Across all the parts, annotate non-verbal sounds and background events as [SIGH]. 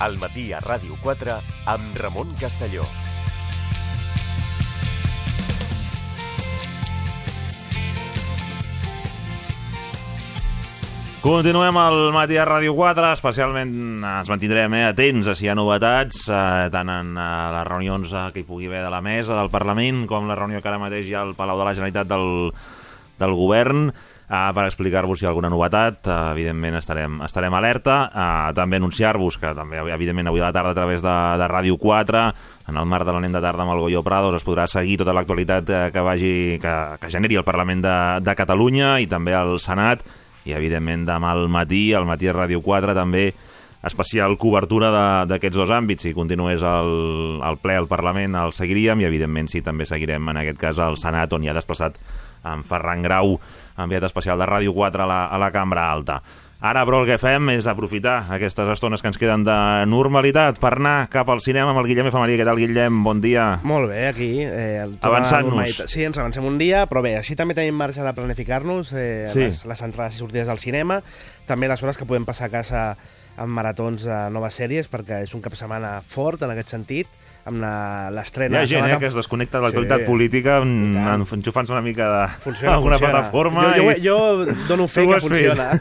al matí a Ràdio 4 amb Ramon Castelló. Continuem al matí a Ràdio 4, especialment ens mantindrem eh, atents a si hi ha novetats, eh, tant en eh, les reunions eh, que hi pugui haver de la mesa del Parlament, com la reunió que ara mateix hi ha al Palau de la Generalitat del, del Govern, eh, per explicar-vos si hi ha alguna novetat. Eh, evidentment estarem, estarem alerta. Eh, també anunciar-vos que també, evidentment, avui a la tarda a través de, de Ràdio 4, en el marc de la nen de tarda amb el Goyo Prados, es podrà seguir tota l'actualitat eh, que, vagi, que, que generi el Parlament de, de Catalunya i també el Senat, i evidentment demà al matí, al matí a Ràdio 4 també especial cobertura d'aquests dos àmbits. Si continués el, el ple al Parlament el seguiríem i evidentment sí, també seguirem en aquest cas al Senat on hi ha desplaçat en Ferran Grau enviat especial de Ràdio 4 a la, a la Cambra Alta. Ara, però, el que fem és aprofitar aquestes estones que ens queden de normalitat per anar cap al cinema amb el Guillem Efemeria. Què tal, Guillem? Bon dia. Molt bé, aquí. Eh, Avançant-nos. Sí, ens avancem un dia, però bé, així també tenim marge de planificar-nos eh, Sí. les, les entrades i sortides al cinema, també les hores que podem passar a casa amb maratons de noves sèries, perquè és un cap de setmana fort en aquest sentit, amb la- Hi l'estrena... ha gent la eh, que es desconnecta de l'actualitat Sí. política en- enxufant-se una mica de Funciona, alguna funciona. plataforma. Jo, jo, i... jo dono [LAUGHS] fe que funciona. [LAUGHS]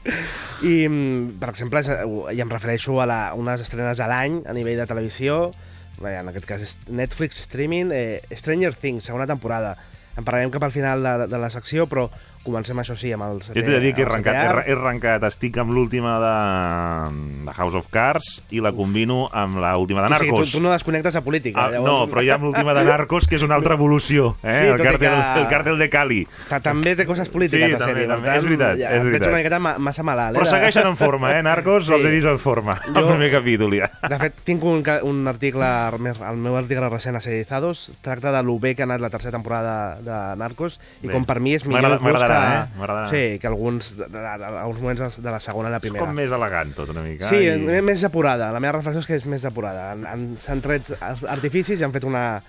[LAUGHS] I, mm, per exemple, és- i em refereixo a la, unes estrenes a l'any a nivell de televisió, en aquest cas Netflix, streaming, eh, Stranger Things, segona temporada. En parlarem cap al final de, de la secció, però comencem, això sí, amb el Jo t'he de dir que he el arrencat, he, he arrencat, estic amb l'última de, de House of Cards i la combino amb l'última de O sigui, Narcos. tu, tu no desconnectes de política. Ah, no, però hi ha l'última de Narcos, que és una altra evolució, eh? Sí, el, càrtel, que- el càrtel de Cali. Ta- També té coses polítiques, Sí, la sèrie. també, tant, és veritat, ja, és veritat. Veig una miqueta ma- massa malalt. Però eh, de- segueixen en forma, eh? Narcos Sí. els he vist en forma, el Jo- primer capítol ja. De fet, tinc un, un article, el meu article recent a Serializados, tracta de lo bé que ha anat la tercera temporada de, de Narcos i Bé. com per mi és millor M'agrada- que, eh? M'agradarà. sí, que alguns, alguns moments de la segona i la És primera. com més elegant tot una mica. Sí, i... més depurada. La meva reflexió és que és més depurada. Han- S'han tret artificis i han fet una,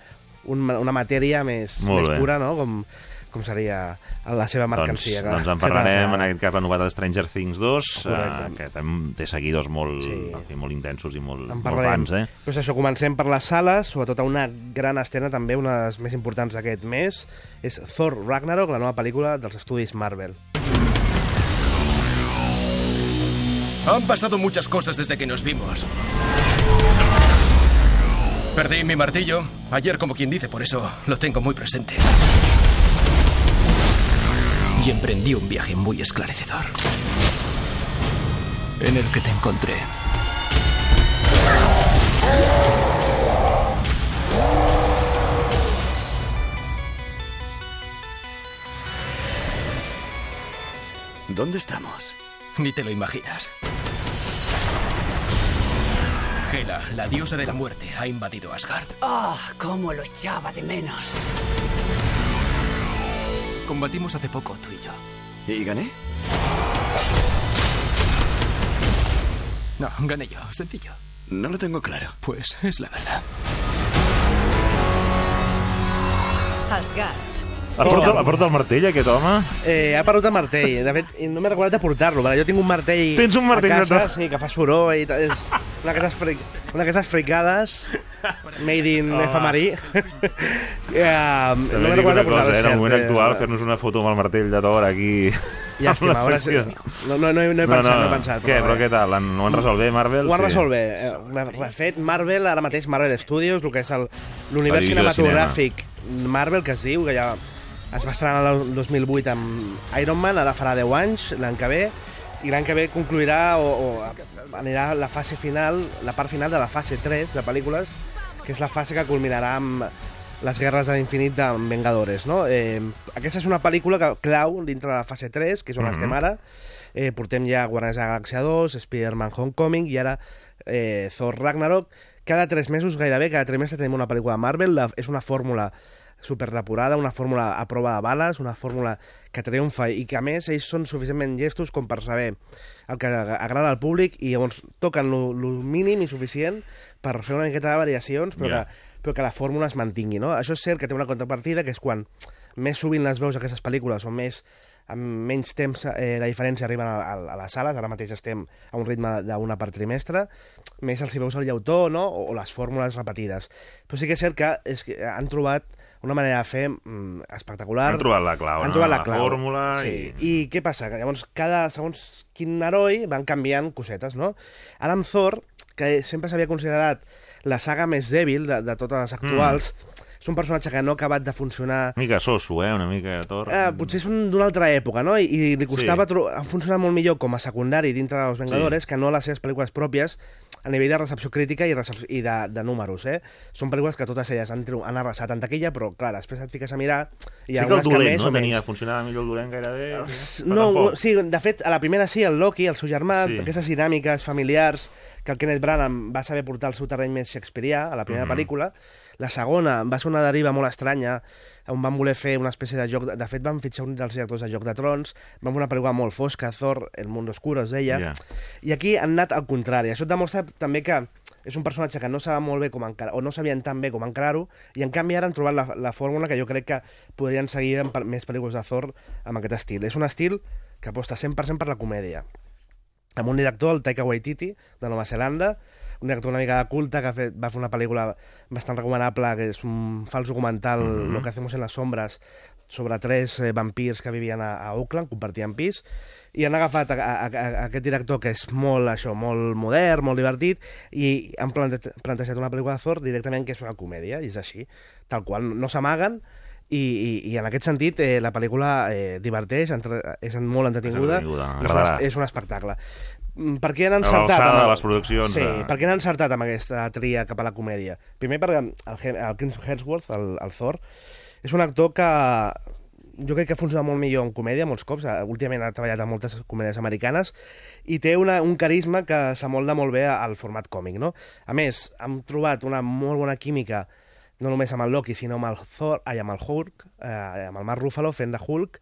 un, una matèria més, Molt més bé. pura, no? Com, com seria la seva Doncs, mercancia. que- doncs en que parlarem en aquest cas la novetat de Stranger Things 2, Correcte. eh, que tem- té seguidors molt, Sí. en fi, molt intensos i molt, En molt fans, eh? Pues això, comencem per les sales, sobretot a una gran estrena també, una de les més importants d'aquest mes, és Thor Ragnarok, la nova pel·lícula dels estudis Marvel. Han pasado muchas cosas desde que nos vimos. Perdí mi martillo ayer como quien dice, por eso lo tengo muy presente. Y emprendí un viaje muy esclarecedor. En el que te encontré. ¿Dónde estamos? Ni te lo imaginas. Hela, la diosa de la muerte, ha invadido Asgard. ¡Ah! ¡Cómo lo echaba de menos! Combatimos hace poco, tú y yo. ¿Y gané? No, gané yo, sencillo. No lo tengo claro. Pues es la verdad. Asgard. Ha portat, ha portat el martell, aquest home? Eh, ha perdut el martell. De fet, no m'he recordat de portar-lo. Jo tinc un martell, Tens un martell a de casa, tot. sí, que fa soroll i. És una d'aquestes fric... una d'aquestes fricades [LAUGHS] made in Home. efemerí. [LAUGHS] eh, no una cosa, eh? en el moment actual, cert, fer-nos una foto amb el martell de Thor aquí... Llàstima, [LAUGHS] ara no, no, no, he- no he pensat, no, he pensat. Què, però què tal? Ho han resolt bé, Marvel? Ho han Sí. resolt bé. Eh, De fet, Marvel, ara mateix Marvel Studios, el que és l'univers cinematogràfic Marvel, que es diu, que ja es va estrenar el 2008 amb Iron Man, ara farà 10 anys, l'any que ve, i l'any que ve concluirà o, o anirà la fase final, la part final de la fase 3 de pel·lícules, que és la fase que culminarà amb les guerres a l'infinit de Vengadores, no? Eh, aquesta és una pel·lícula que clau dintre de la fase 3, que és on Mhm. estem ara. Eh, portem ja Guardians de la Galàxia 2, Spider-Man Homecoming i ara eh, Thor Ragnarok. Cada tres mesos gairebé, cada tres mesos tenim una pel·lícula de Marvel. La, és una fórmula superdepurada, una fórmula a prova de bales, una fórmula que triomfa i que a més ells són suficientment llestos com per saber el que agrada al públic i llavors toquen el mínim i suficient per fer una miqueta de variacions però, Ja. que, però que la fórmula es mantingui no? això és cert que té una contrapartida que és quan més sovint les veus aquestes pel·lícules o més amb menys temps eh, de diferència arriben a, a, a les sales, ara mateix estem a un ritme d'una per trimestre, més els hi veus el llautó, no?, o, o les fórmules repetides. Però sí que és cert que, és que han trobat una manera de fer mm, espectacular. Han trobat la clau, Han no? trobat la La clau. fórmula sí. i- I què passa? Que llavors, cada, segons quin heroi, van canviant cosetes, no? Ara amb Thor, que sempre s'havia considerat la saga més dèbil de, de totes les actuals, és un personatge que no ha acabat de funcionar Una mica soso, eh? Una mica Thor. Eh, potser és un- d'una altra època, no? I, i li costava Sí. funcionar molt millor com a secundari dintre dels Vengadores sí. que no a les seves pel·lícules pròpies a nivell de recepció crítica i, recep i de, de números, eh? Són pel·lícules que totes elles han, han arrasat en taquilla, però, clar, després et fiques a mirar... I sí que el dolent, més no? Tenia, funcionava millor el dolent gairebé. però No, tampoc. sí, de fet, a la primera sí, el Loki, el seu germà, sí. aquestes dinàmiques familiars que el Kenneth Branagh va saber portar al seu terreny més shakespearià, a la primera mm -hmm. pel·lícula. La segona va ser una deriva molt estranya, on van voler fer una espècie de joc... De, fet, van fitxar un dels directors de Joc de Trons, van fer una pel·lícula molt fosca, Thor, El mundo oscuro, es deia, Ja. i aquí han anat al contrari. Això et demostra també que és un personatge que no sabia molt bé com encarar, o no sabien tan bé com encarar-ho, i en canvi ara han trobat la, la fórmula que jo crec que podrien seguir en més pel·lícules de Thor amb aquest estil. És un estil que aposta 100% per la comèdia. Amb un director, el Taika Waititi, de Nova Zelanda, un director una mica de culte que ha fet, va fer una pel·lícula bastant recomanable, que és un fals documental, mm. -hmm. Lo que hacemos en las sombras, sobre tres eh, vampirs que vivien a, a Auckland, compartien pis, i han agafat a, a, a, a aquest director que és molt, això, molt modern, molt divertit, i han plante plantejat una pel·lícula de Thor directament que és una comèdia, i és així, tal qual, no s'amaguen, i, i, i en aquest sentit eh, la pel·lícula eh, diverteix, entre, és molt entretinguda, és, agradarà. un, és un espectacle. Mm, Per què han A encertat? amb- de les produccions, Sí, eh. per què han encertat amb aquesta tria cap a la comèdia? Primer perquè el, el Chris Hemsworth, el, el Thor, és un actor que jo crec que funciona molt millor en comèdia molts cops, Eh, últimament ha treballat en moltes comèdies americanes i té una, un carisma que s'amolda molt bé al format còmic, no? A més, hem trobat una molt bona química no només amb el Loki, sinó amb el Thor, ai, amb el Hulk, eh, amb el Mark Ruffalo fent de Hulk,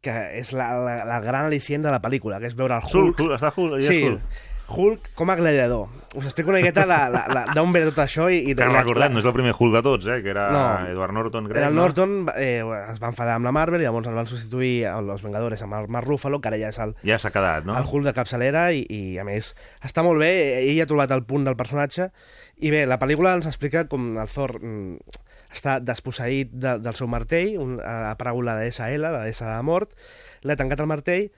que és la, la, la gran al·licient de la pel·lícula, que és veure el Hulk... Hulk, Hulk, està Hulk, ja Sí, Hulk. Hulk com a gladiador. Us explico una miqueta la- la- la- d'on ve tot això i... i Que la- recordem, no és el primer Hulk de tots, eh? Que era No. Edward Norton, crec, Era el no? Norton, eh, es va enfadar amb la Marvel, llavors el van substituir a los Vengadores amb el Mark Ruffalo, que ara ja és el, Ja s'ha quedat, no? el Hulk de capçalera i, i, a més, està molt bé, ell ha trobat el punt del personatge, i bé, la pel·lícula ens explica com el Thor mm, està desposseït de, del seu martell, un, ha aparegut la deessa Hela, la deessa de la mort, l'ha tancat el martell,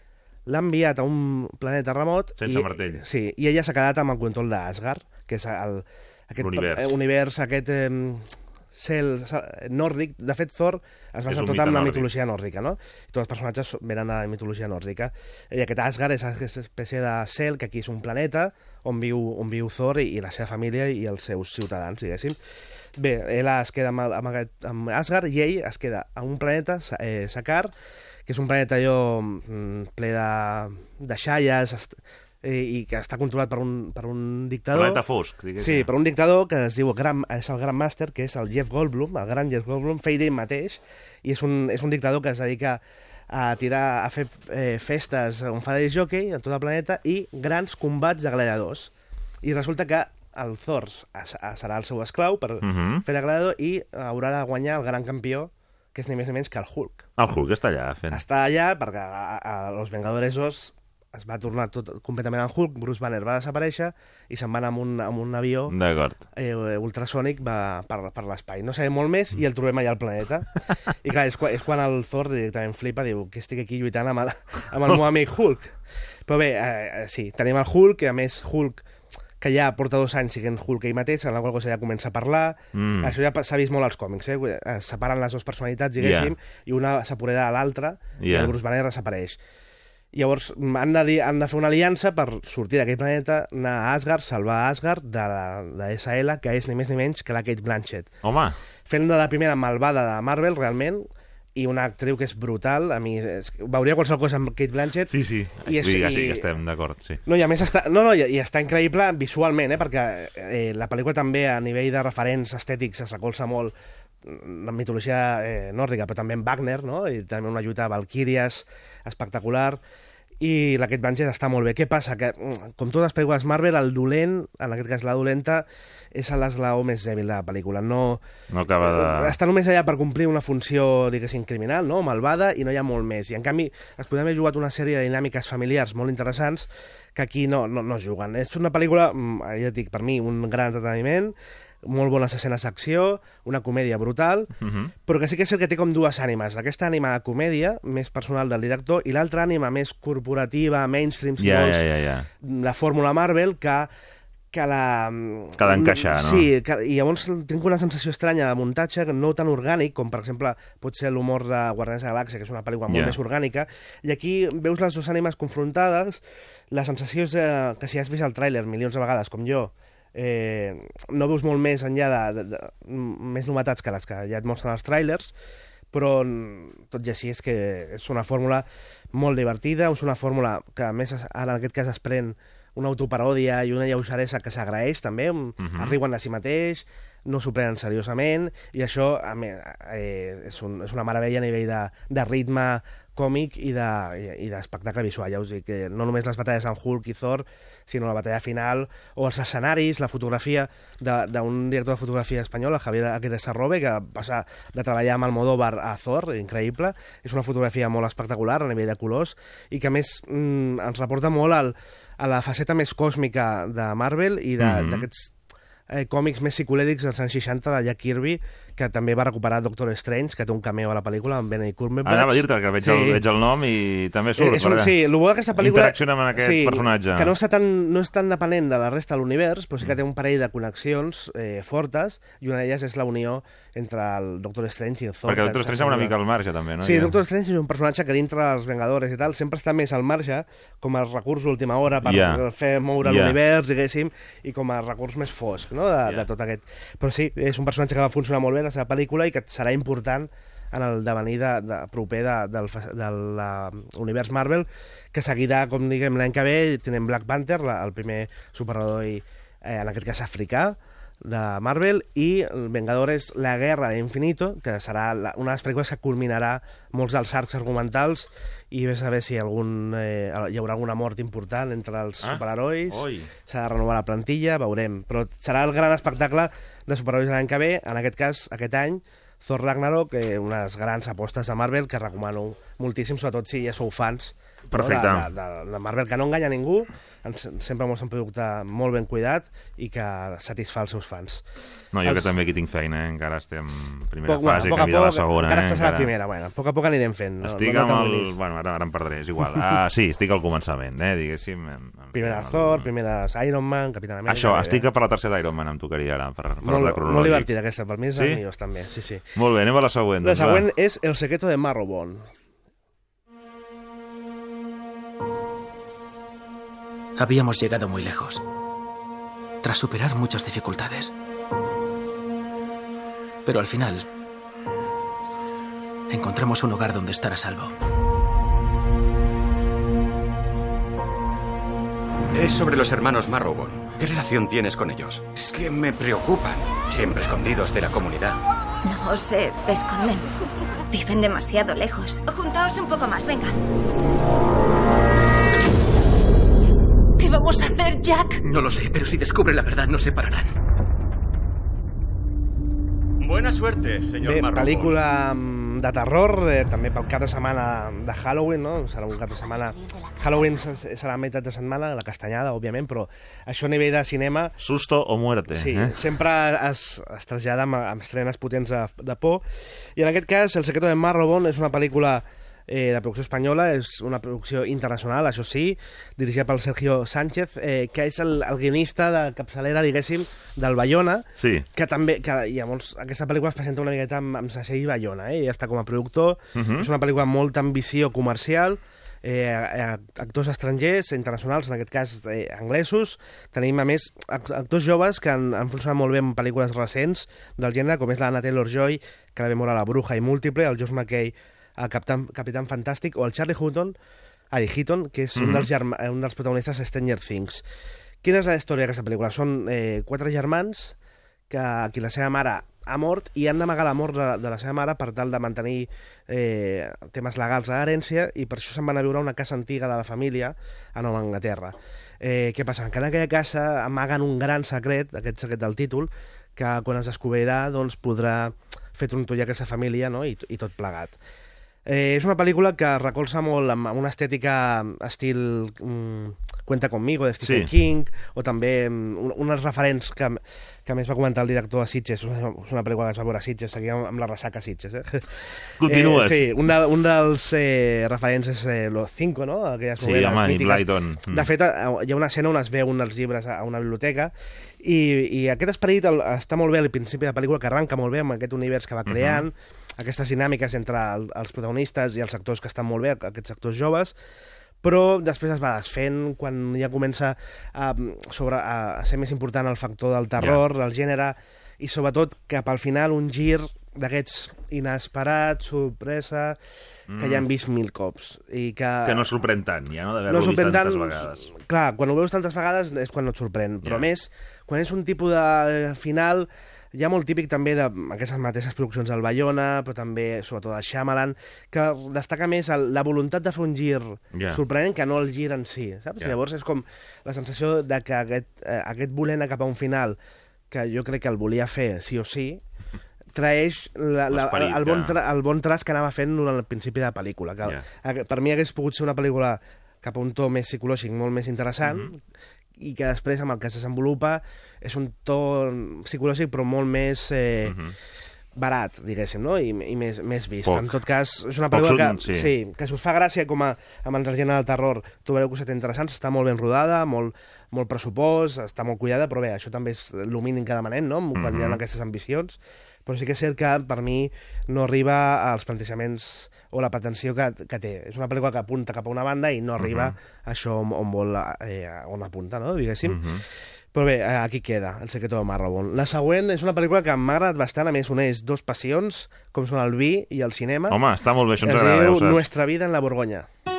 l'ha enviat a un planeta remot... Sense i, martell. Sí, i ella s'ha quedat amb el control d'Asgard, que és el, aquest L'univers. eh, univers, aquest eh, cel nòrdic. De fet, Thor es basa tot en la nòrdic. mitologia nòrdica, no? I tots els personatges so- venen de la mitologia nòrdica. I aquest Asgard és aquesta espècie de cel, que aquí és un planeta, on viu, on viu Thor i, i la seva família i els seus ciutadans, diguéssim. Bé, ell es queda amb, amb, aquest, amb Asgard i ell es queda a un planeta, eh, Sakar, que és un planeta allò mm, ple de, de xalles eh, i que està controlat per un, per un dictador. Planeta fosc, diguéssim. Sí, per un dictador que es diu Gran, és el Gran Master, que és el Jeff Goldblum, el gran Jeff Goldblum, feia d'ell mateix, i és un, és un dictador que es dedica a tirar, a fer eh, festes on fa de jockey en tot el planeta i grans combats de gladiadors. I resulta que el Thor serà el seu esclau per Mhm. fer de gladiador i haurà de guanyar el gran campió, que és ni més ni menys que el Hulk. El Hulk està allà fent... Està allà perquè a, a, a Los Vengadores 2 es va tornar tot completament en Hulk, Bruce Banner va desaparèixer i se'n va anar amb un, amb un avió eh, ultrasònic va per, per l'espai. No sabem molt més i el trobem allà al planeta. I clar, és, quan, és quan el Thor directament flipa, diu que estic aquí lluitant amb el, amb el meu amic Hulk. Però bé, eh, eh, sí, tenim el Hulk, que a més Hulk que ja porta dos anys siguent Hulk ell mateix, en la qual cosa ja comença a parlar. Mm. Això ja s'ha vist molt als còmics, eh? Es separen les dues personalitats, diguéssim, yeah. i una s'apodera de l'altra, yeah. i el Bruce Banner desapareix. Llavors han de, han de fer una aliança per sortir d'aquell planeta, anar a Asgard, salvar Asgard de la, de SL, que és ni més ni menys que la Kate Blanchett. Home, Fent de la primera malvada de Marvel, realment, i una actriu que és brutal. A mi és, veuria qualsevol cosa amb Kate Blanchett. sí, sí. I és- dir que sí i- que estem d'acord, sí. No, i a més està, no, no, i, i està increïble visualment, eh, perquè eh, la pel·lícula també a nivell de referents estètics es recolza molt la mitologia eh, nòrdica, però també en Wagner, no? i també una lluita de Valkyries espectacular, i la Kate Blanchett està molt bé. Què passa? Que, mm, com totes les pel·lícules Marvel, el dolent, en aquest cas la dolenta, és l'esglaó més dèbil de la pel·lícula. No, No acaba de... està només allà per complir una funció, diguéssim, criminal, no? malvada, i no hi ha molt més. I, en canvi, es podem haver jugat una sèrie de dinàmiques familiars molt interessants que aquí no, no, no es juguen. És una pel·lícula, mm, ja et dic, per mi, un gran entreteniment, molt bones escenes d'acció, una comèdia brutal, uh Mhm. -huh. però que sí que és el que té com dues ànimes. Aquesta ànima de comèdia, més personal del director, i l'altra ànima més corporativa, mainstream, si Ja, vols, ja, ja, ja. la fórmula Marvel, que que la... Que d'encaixar, no? Sí, que, i llavors tinc una sensació estranya de muntatge, no tan orgànic, com per exemple pot ser l'humor de Guardians de la Galàxia, que és una pel·lícula molt Ja. més orgànica, i aquí veus les dues ànimes confrontades, la sensació és eh, que si has vist el tràiler milions de vegades, com jo, eh, no veus molt més enllà de, de, de, més novetats que les que ja et mostren els tràilers, però mm, tot i així és que és una fórmula molt divertida, és una fórmula que a més ara en aquest cas es pren una autoparòdia i una lleugeresa que s'agraeix també, uh -huh. es riuen de si mateix, no s'ho prenen seriosament, i això a mi, eh, és, un, és una meravella a nivell de, de ritme còmic i de- i i d'espectacle visual. Ja us dic que no només les batalles amb Hulk i Thor, sinó la batalla final, o els escenaris, la fotografia de- d'un director de fotografia espanyol, el Javier Aguirre Sarrobe, que passa de treballar amb Almodóvar a Thor, increïble. És una fotografia molt espectacular a nivell de colors i que més mm, ens reporta molt al, a la faceta més còsmica de Marvel i de- Mhm. d'aquests eh, còmics més psicodèlics dels anys 60 de Jack Kirby, que també va recuperar Doctor Strange, que té un cameo a la pel·lícula amb Benedict Cumberbatch. Anava a dir-te que veig, el, veig el nom i també surt. Eh, és un, sí, el bo d'aquesta pel·lícula... Interacciona amb aquest personatge. Que no, està tan, no és tan dependent de la resta de l'univers, però sí que té un parell de connexions eh, fortes, i una d'elles és la unió entre el Doctor Strange i el Thor. Perquè que Doctor Strange va una mica al marge, també, no? Sí, Ja. Doctor Strange és un personatge que dintre dels Vengadores i tal sempre està més al marge com a recurs d'última hora per Ja. fer moure Ja. l'univers, diguéssim, i com a recurs més fosc no? de, Ja. de tot aquest... Però sí, és un personatge que va funcionar molt bé la seva pel·lícula i que serà important en el devenir de, de, proper de, del, de l'univers Marvel, que seguirà, com diguem, l'any que ve, tenim Black Panther, la, el primer superheroi, eh, en aquest cas africà, de Marvel i Vengadores La Guerra de Infinito, que serà la, una de les pel·lícules que culminarà molts dels arcs argumentals i ves a veure si algun, eh, hi haurà alguna mort important entre els Ah, superherois, oi. s'ha de renovar la plantilla, veurem. Però serà el gran espectacle de superherois l'any que ve, en aquest cas, aquest any, Thor Ragnarok, eh, unes grans apostes de Marvel que recomano moltíssim, sobretot si ja sou fans Perfecte. no, de, de, de Marvel, que no enganya ningú, ens, sempre mostra un producte molt ben cuidat i que satisfà els seus fans. No, jo que Els- també aquí tinc feina, eh? encara estem en primera Poc, bueno, fase, a poc a a la segona. encara eh? estàs a la primera, bueno, a poc a poc anirem fent. No, Estic no, amb no el... t'envilis. Bueno, ara, ara em perdré, és igual. Ah, sí, estic al començament, eh, diguéssim. em- Primera amb el- Thor, primeres Iron Man, Capitán Amèrica... Això, estic bé. per la tercera Iron Man, em tocaria ara, per, per Molt, ordre molt cronològic. divertida aquesta, per mi és Sí? millors també, sí, sí. Molt bé, anem a la següent. La doncs, va. següent és El secreto de Marrowbone. Habíamos llegado muy lejos, tras superar muchas dificultades. Pero al final, encontramos un lugar donde estar a salvo. Es sobre los hermanos Marrowbone. ¿Qué relación tienes con ellos? Es que me preocupan. Siempre escondidos de la comunidad. No se esconden. Viven demasiado lejos. Juntaos un poco más, venga. ¿Qué vamos a hacer, Jack? No lo sé, pero si descubre la verdad nos separarán. Buena suerte, señor Bé, pel·lícula mm, de terror, eh, també pel cap de setmana de Halloween, no? Serà un cap de setmana... Halloween se- serà meitat de setmana, la castanyada, òbviament, però això a nivell de cinema Susto o muerte. Sí, eh? sempre es, es trasllada amb, amb estrenes potents de, de por. I en aquest cas, El secreto de Marrowbone és una pel·lícula eh, de producció espanyola, és una producció internacional, això sí, dirigida pel Sergio Sánchez, eh, que és el, el guionista de capçalera, diguéssim, del Bayona, Sí. que també, que llavors aquesta pel·lícula es presenta una miqueta amb, amb segell Bayona, eh? ell està com a productor, Mhm. és una pel·lícula amb molta ambició comercial, eh, eh, actors estrangers, internacionals, en aquest cas eh, anglesos, tenim a més act- actors joves que han, han funcionat molt bé en pel·lícules recents del gènere, com és l'Anna Taylor-Joy, que la vam veure a La Bruja i Múltiple, el Josh McKay, el Capitán, Capitán Fantàstic, o el Charlie Hutton, Ari Heaton, que és un, dels germa, un dels protagonistes de Stranger Things. Quina és la història d'aquesta pel·lícula? Són eh, quatre germans que aquí la seva mare ha mort i han d'amagar la mort de, de la seva mare per tal de mantenir eh, temes legals a herència i per això se'n van a viure a una casa antiga de la família a Nova Anglaterra. Eh, què passa? Que en aquella casa amaguen un gran secret, aquest secret del títol, que quan es descobrirà doncs, podrà fer trontoll a aquesta família no? I, i tot plegat. Eh, és una pel·lícula que recolza molt amb una estètica estil mm, Cuenta conmigo, de Stephen Sí. King, o també mm, un, unes referents que, que a més va comentar el director de Sitges, és una, és una pel·lícula que es va veure a Sitges, seguia amb, amb la ressaca a Sitges. Eh? Continues. Eh, sí, un, de, un dels eh, referents és eh, Los Cinco, no? Aquelles Sí, novel·les home, i mítiques. Blyton. Mm. De fet, eh, hi ha una escena on es veu un dels llibres a a una biblioteca i, i aquest esperit el, està molt bé al principi de la pel·lícula, que arranca molt bé amb aquest univers que va creant, aquestes dinàmiques entre el, els protagonistes i els actors que estan molt bé, aquests actors joves, però després es va desfent quan ja comença a, sobre, a, a ser més important el factor del terror, yeah. el gènere, i sobretot cap al final un gir d'aquests inesperats, sorpresa, que ja hem vist mil cops. I que, Que no sorprèn tant, ja, no? no D'haver-lo vist tantes tant, vegades. Clar, quan ho veus tantes vegades és quan no et sorprèn, però Ja. a més, quan és un tipus de eh, final ja molt típic també d'aquestes mateixes produccions del Bayona, però també, sobretot, del Shyamalan, que destaca més el, la voluntat de fer un gir Ja. sorprenent que no el gir en si, saps? Ja. Llavors és com la sensació de que aquest, eh, aquest voler anar cap a un final que jo crec que el volia fer sí o sí, [LAUGHS] traeix la, la, el, bon tra, el bon traç que anava fent durant el principi de la pel·lícula. Que, Ja. Per mi hagués pogut ser una pel·lícula cap a un to més psicològic, molt més interessant, Mhm. I que després, amb el que es desenvolupa, és un to psicològic però molt més eh, Mhm. barat, diguéssim, no? I, i més, més vist. Poc. En tot cas, és una pel·lícula que, sí. sí, que si us fa gràcia com a amants del gènere del terror, trobareu coses interessants, està molt ben rodada, molt, molt pressupost, està molt cuidada, però bé, això també és el mínim que demanem, no?, quan hi ha Mhm. aquestes ambicions, però sí que és cert que per mi no arriba als plantejaments o la pretensió que, que té. És una pel·lícula que apunta cap a una banda i no arriba Mhm. a això on, on vol, eh, on apunta, no?, diguéssim. Mhm. Però bé, eh, aquí queda, El secreto de Marrowbone. La següent és una pel·lícula que m'ha agradat bastant, a més uneix dos passions, com són el vi i el cinema. Home, està molt bé, això ens es agrada, ja diu. Nuestra vida en la Borgoña. Cuando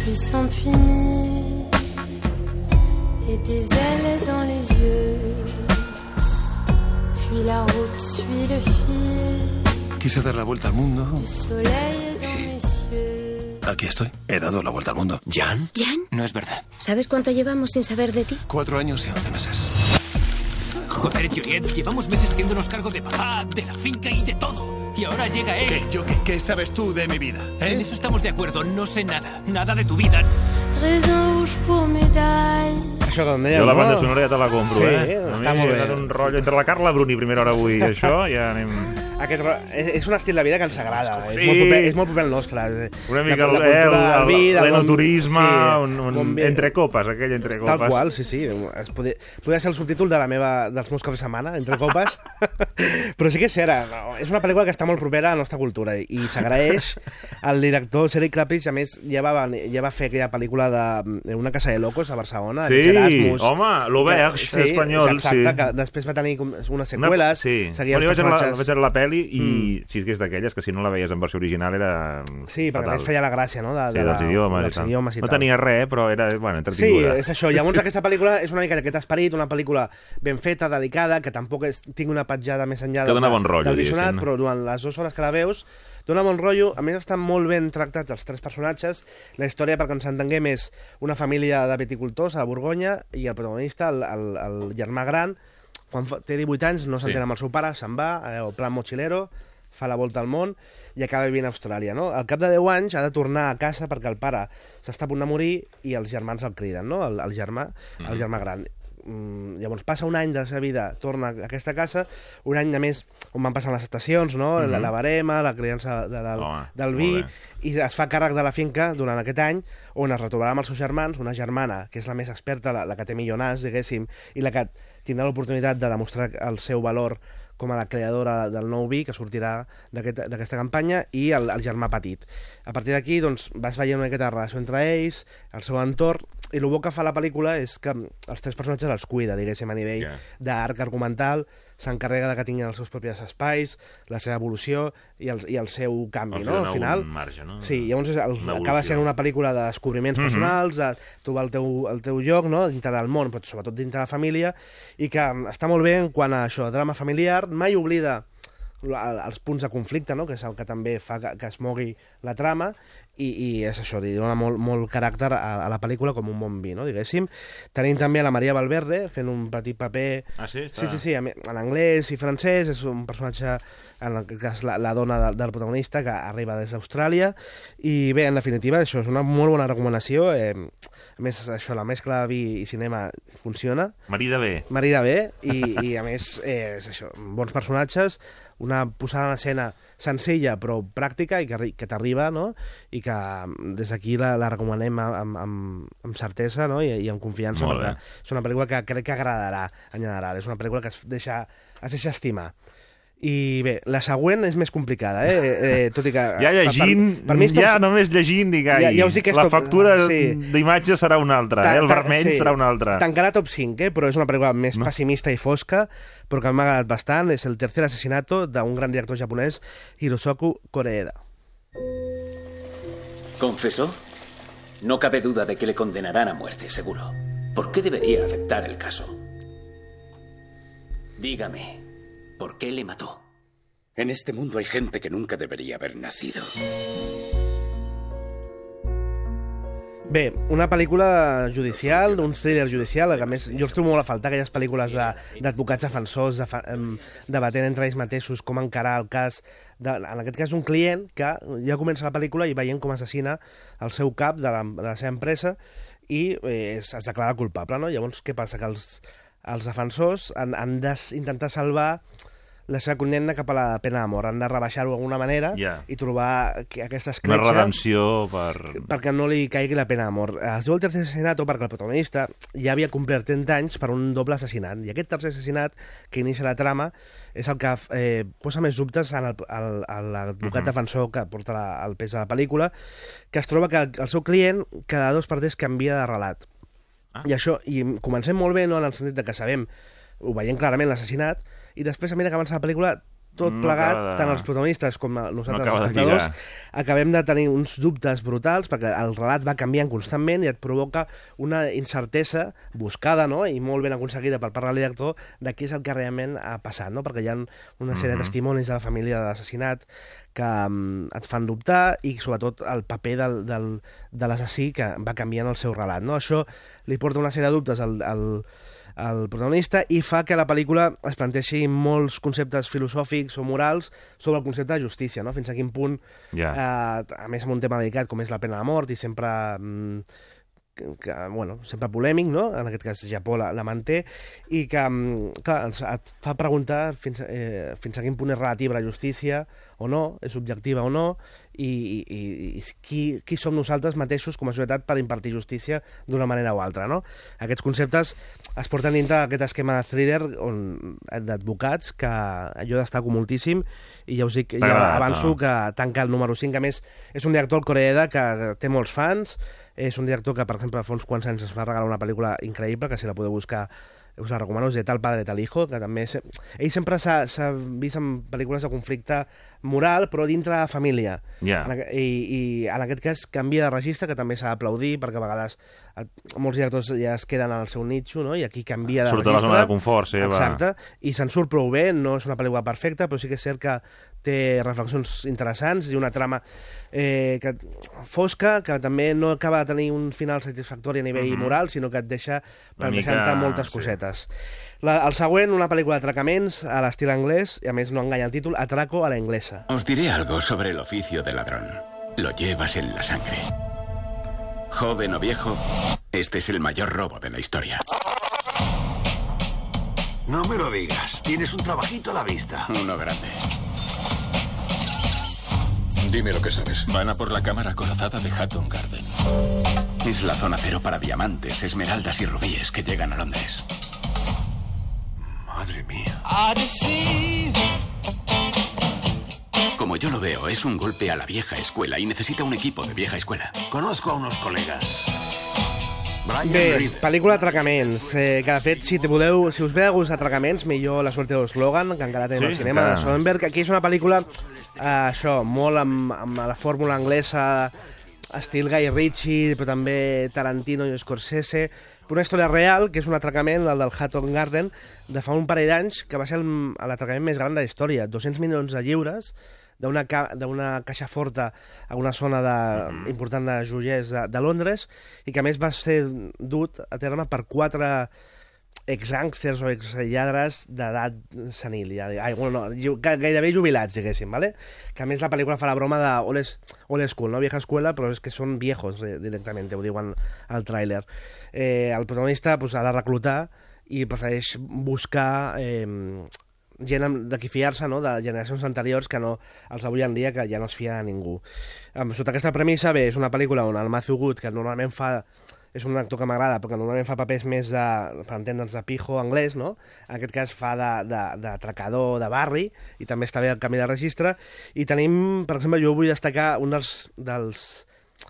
Puis s'empuiner et des ailes dans les yeux. Puis la route suit le fil Quise dar la vuelta al mundo. du soleil dans mes cieux. Aquí estoy. He dado la vuelta al mundo. ¿Jan? ¿Jan? No es verdad. ¿Sabes cuánto llevamos sin saber de ti? Cuatro años y once meses. Joder, Juliet, llevamos meses haciéndonos cargo de papá, de la finca y de todo. Y ahora llega él. ¿Qué? ¿Yo qué? ¿Qué sabes tú de mi vida? ¿Eh? En eso estamos de acuerdo, no sé nada. Nada de tu vida. Això que dèieu, Jo la banda no? sonora ja te la compro, Sí, eh? A està molt bé. un rotllo entre la Carla Bruni primera hora avui i això, ja anem... Aquest, és, és un estil de vida que ens agrada. Sí. És, molt proper, és molt proper al nostre. Una mica La- el, la eh, cultura el, del vi, el, del l'enoturisme, bon- un, un, bon vi. entre copes, aquell entre copes. Tal qual, sí, sí. Es podria, podria ser el subtítol de la meva, dels meus caps de setmana, entre copes. [LAUGHS] Però sí que és cert, no, és una pel·lícula que està molt propera a la nostra cultura i, s'agraeix al director Sergi Clapich, a més, ja va, ja va fer aquella pel·lícula de de Una casa de locos a Barcelona, Sí, Erasmus. home, l'Auberge, Que- espanyol, exacte, sí. que després va tenir unes Una- seqüeles, sí. seguia Bueno, vaig la, vaig la peli i mm. sí que és d'aquelles que si no la veies en versió original era Sí, perquè fatal. a més feia la gràcia, no? De, Sí, de dels idiomes, dels idiomes i No tal. tenia res, però era, bueno, Sí, entretinguda. és això. Llavors aquesta pel·lícula és una mica d'aquest esperit, una pel·lícula ben feta, delicada, que tampoc és, tingui una petjada més enllà Que dona bon rotllo, del visionat, però durant les dues hores que la veus dona bon rotllo, a més estan molt ben tractats els tres personatges, la història perquè ens entenguem és una família de viticultors a Borgonya i el protagonista, el, el, el germà gran quan fa, té 18 anys no s'entén Sí. amb el seu pare, se'n va, eh, el plan mochilero fa la volta al món i acaba vivint a Austràlia, no? Al cap de 10 anys ha de tornar a casa perquè el pare s'està a punt de morir i els germans el criden, no? El, el germà, el Mhm. germà gran. Mm, llavors passa un any de la seva vida, torna a aquesta casa, un any a més on van passant les estacions, no? Mhm. la, la barema, la criança de, del, Home, del vi, i es fa càrrec de la finca durant aquest any, on es retrobarà amb els seus germans, una germana, que és la més experta, la, la que té millor nas, diguéssim, i la que tindrà l'oportunitat de demostrar el seu valor com a la creadora del nou vi que sortirà d'aquest- d'aquesta campanya i el, el germà petit. A partir d'aquí doncs, vas veient una miqueta la relació entre ells, el seu entorn, i el bo que fa la pel·lícula és que els tres personatges els cuida, diguéssim, a nivell Ja. d'arc argumental, s'encarrega de que tinguin els seus propis espais, la seva evolució i el, i el seu canvi, Els no? Al final... un marge, no? Sí, llavors el, acaba sent una pel·lícula de descobriments Mhm. personals, de trobar el teu, el teu lloc, no?, dintre del món, però sobretot dintre de la família, i que està molt bé en quant a això, drama familiar, mai oblida el- els punts de conflicte, no?, que és el que també fa que, que es mogui la trama, i, i és això, li dona molt, molt caràcter a, a la pel·lícula com un bon vi, no?, diguéssim. Tenim també la Maria Valverde fent un petit paper... Ah, sí? Està- Sí, sí, sí, en anglès i francès, és un personatge, en aquest cas la, la dona del, del protagonista, que arriba des d'Austràlia, i bé, en definitiva, això és una molt bona recomanació, eh, a més, això, la mescla de vi i cinema funciona, Marida bé. marida bé, i, i a més, eh, és això, bons personatges, una posada en escena senzilla però pràctica i que, que t'arriba, no? I que mm, des d'aquí la, la recomanem amb, amb, amb certesa no? I, i amb confiança, Molt bé. perquè és una pel·lícula que crec que agradarà en general. És una pel·lícula que es deixa, es deixa estimar. I bé, la següent és més complicada, eh? eh, eh tot i que... Ja llegint, per, per mi ja només llegint, dic, ai, Ja- ja us dic que la top- factura sí. d'imatge serà una altra, Ta- eh? el ta- vermell sí. serà una altra. Tancarà top 5, eh? però és una pel·lícula més no. pessimista i fosca, però que m'ha agradat bastant. És el tercer assassinato d'un gran director japonès, Hirosoku Koreeda. ¿Confesó? No cabe duda de que le condenarán a muerte, seguro. ¿Por qué debería aceptar el caso? Dígame, ¿por qué le mató? En este mundo hay gente que nunca debería haber nacido. Bé, una pel·lícula judicial, un thriller judicial, que a més jo els trobo molt a faltar aquelles pel·lícules de- d'advocats defensors, de, debatent entre ells mateixos com encarar el cas, de, en aquest cas un client que ja comença la pel·lícula i veient com assassina el seu cap de la, de la seva empresa i eh, es, es declara culpable, no? Llavors, què passa? Que els, els defensors han, han d'intentar salvar la seva condemna cap a la pena de mort. Han de rebaixar-ho d'alguna manera Ja. i trobar que aquesta Una escletxa redempció per... perquè no li caigui la pena de mort. Es diu el tercer assassinat perquè el protagonista ja havia complert 30 anys per un doble assassinat. I aquest tercer assassinat, que inicia la trama, és el que eh, posa més dubtes en l'advocat Mhm. defensor que porta la, el pes de la pel·lícula, que es troba que el, el seu client cada dos per tres canvia de relat. Ah. I això, i comencem molt bé, no?, en el sentit de que sabem, ho veiem clarament l'assassinat, i després, a mesura que avança la pel·lícula, tot No plegat, de- tant els protagonistes com nosaltres, acaba els espectadors, acabem de tenir uns dubtes brutals perquè el relat va canviant constantment i et provoca una incertesa buscada no? i molt ben aconseguida per part del director de què és el que realment ha passat, no? perquè hi ha una sèrie Mhm. de testimonis de la família de l'assassinat que um, et fan dubtar i sobretot el paper del, del, de l'assassí que va canviant el seu relat. No? Això li porta una sèrie de dubtes al, al, al protagonista i fa que la pel·lícula es planteixi molts conceptes filosòfics o morals sobre el concepte de justícia, no? fins a quin punt, Ja. eh, a més amb un tema delicat com és la pena de mort i sempre... Mm, que, bueno, sempre polèmic, no? en aquest cas Japó la, la manté, i que mm, clar, ens, et fa preguntar fins, eh, fins a quin punt és relativa la justícia o no, és objectiva o no, i, i, i- qui, qui som nosaltres mateixos com a societat per impartir justícia d'una manera o altra. No? Aquests conceptes es porten dintre d'aquest esquema de thriller on- d'advocats que jo destaco moltíssim i ja us dic, ja avanço no? que tanca el número 5. A més, és un director Coreeda que té molts fans, és un director que, per exemple, fa uns quants anys es va regalar una pel·lícula increïble, que si la podeu buscar us la recomano, és de Tal Padre Tal Hijo, que també... Se... Ell sempre s'ha vist en pel·lícules de conflicte moral, però dintre de la família. Aqu- i, I en aquest cas canvia de registre, que també s'ha d'aplaudir, perquè a vegades eh, molts directors ja es queden en el seu nitxo, no? i aquí canvia de Surt de la registre. zona de confort seva. Exacte, i se'n surt prou bé, no és una pel·lícula perfecta, però sí que és cert que té reflexions interessants i una trama eh, que, fosca, que també no acaba de tenir un final satisfactori a nivell Mhm. moral, sinó que et deixa mica, plantejant moltes sí. cosetes. La, el següent, una pel·lícula d'atracaments a l'estil anglès, i a més no enganya el títol, Atraco a la inglesa. Os diré algo sobre el oficio de ladrón. Lo llevas en la sangre. Joven o viejo, este es el mayor robo de la historia. No me lo digas. Tienes un trabajito a la vista. Uno grande. Dime lo que sabes. Van a por la cámara acorazada de Hatton Garden. Es la zona cero para diamantes, esmeraldas y rubíes que llegan a Londres. Madre mía. Deceive yo lo veo, es un golpe a la vieja escuela y necesita un equipo de vieja escuela. Conozco a unos colegas. Brian Bé, Reed. pel·lícula Atracaments, eh, que de fet, si te voleu, si us ve de gust Atracaments, millor La suerte de Logan, que encara tenim Sí, al cinema, encara. de Soderbergh. Aquí és una pel·lícula, eh, això, molt amb, amb la fórmula anglesa, estil Guy Ritchie, però també Tarantino i Scorsese, una història real, que és un atracament, el del Hatton Garden, de fa un parell d'anys, que va ser el- l'atracament més gran de la història. 200 milions de lliures d'una ca caixa forta a una zona de, important de joiers de, de Londres i que a més va ser dut a terme per quatre ex-gàngsters o ex-lladres d'edat senil, ja, ai, bueno, no, gairebé jubilats, diguéssim, ¿vale? que a més la pel·lícula fa la broma de old, school, no vieja escuela, però és que són viejos eh, directament, ho diuen al tràiler. Eh, el protagonista pues, ha de reclutar i prefereix buscar eh, gent de qui fiar-se, no? de generacions anteriors que no els avui en dia que ja no es fia a ningú. Sota aquesta premissa, bé, és una pel·lícula on el Matthew Good, que normalment fa és un actor que m'agrada, perquè normalment fa papers més de, per entendre'ns, de pijo anglès, no? En aquest cas fa de, de, de tracador de barri, i també està bé el canvi de registre. I tenim, per exemple, jo vull destacar un dels, dels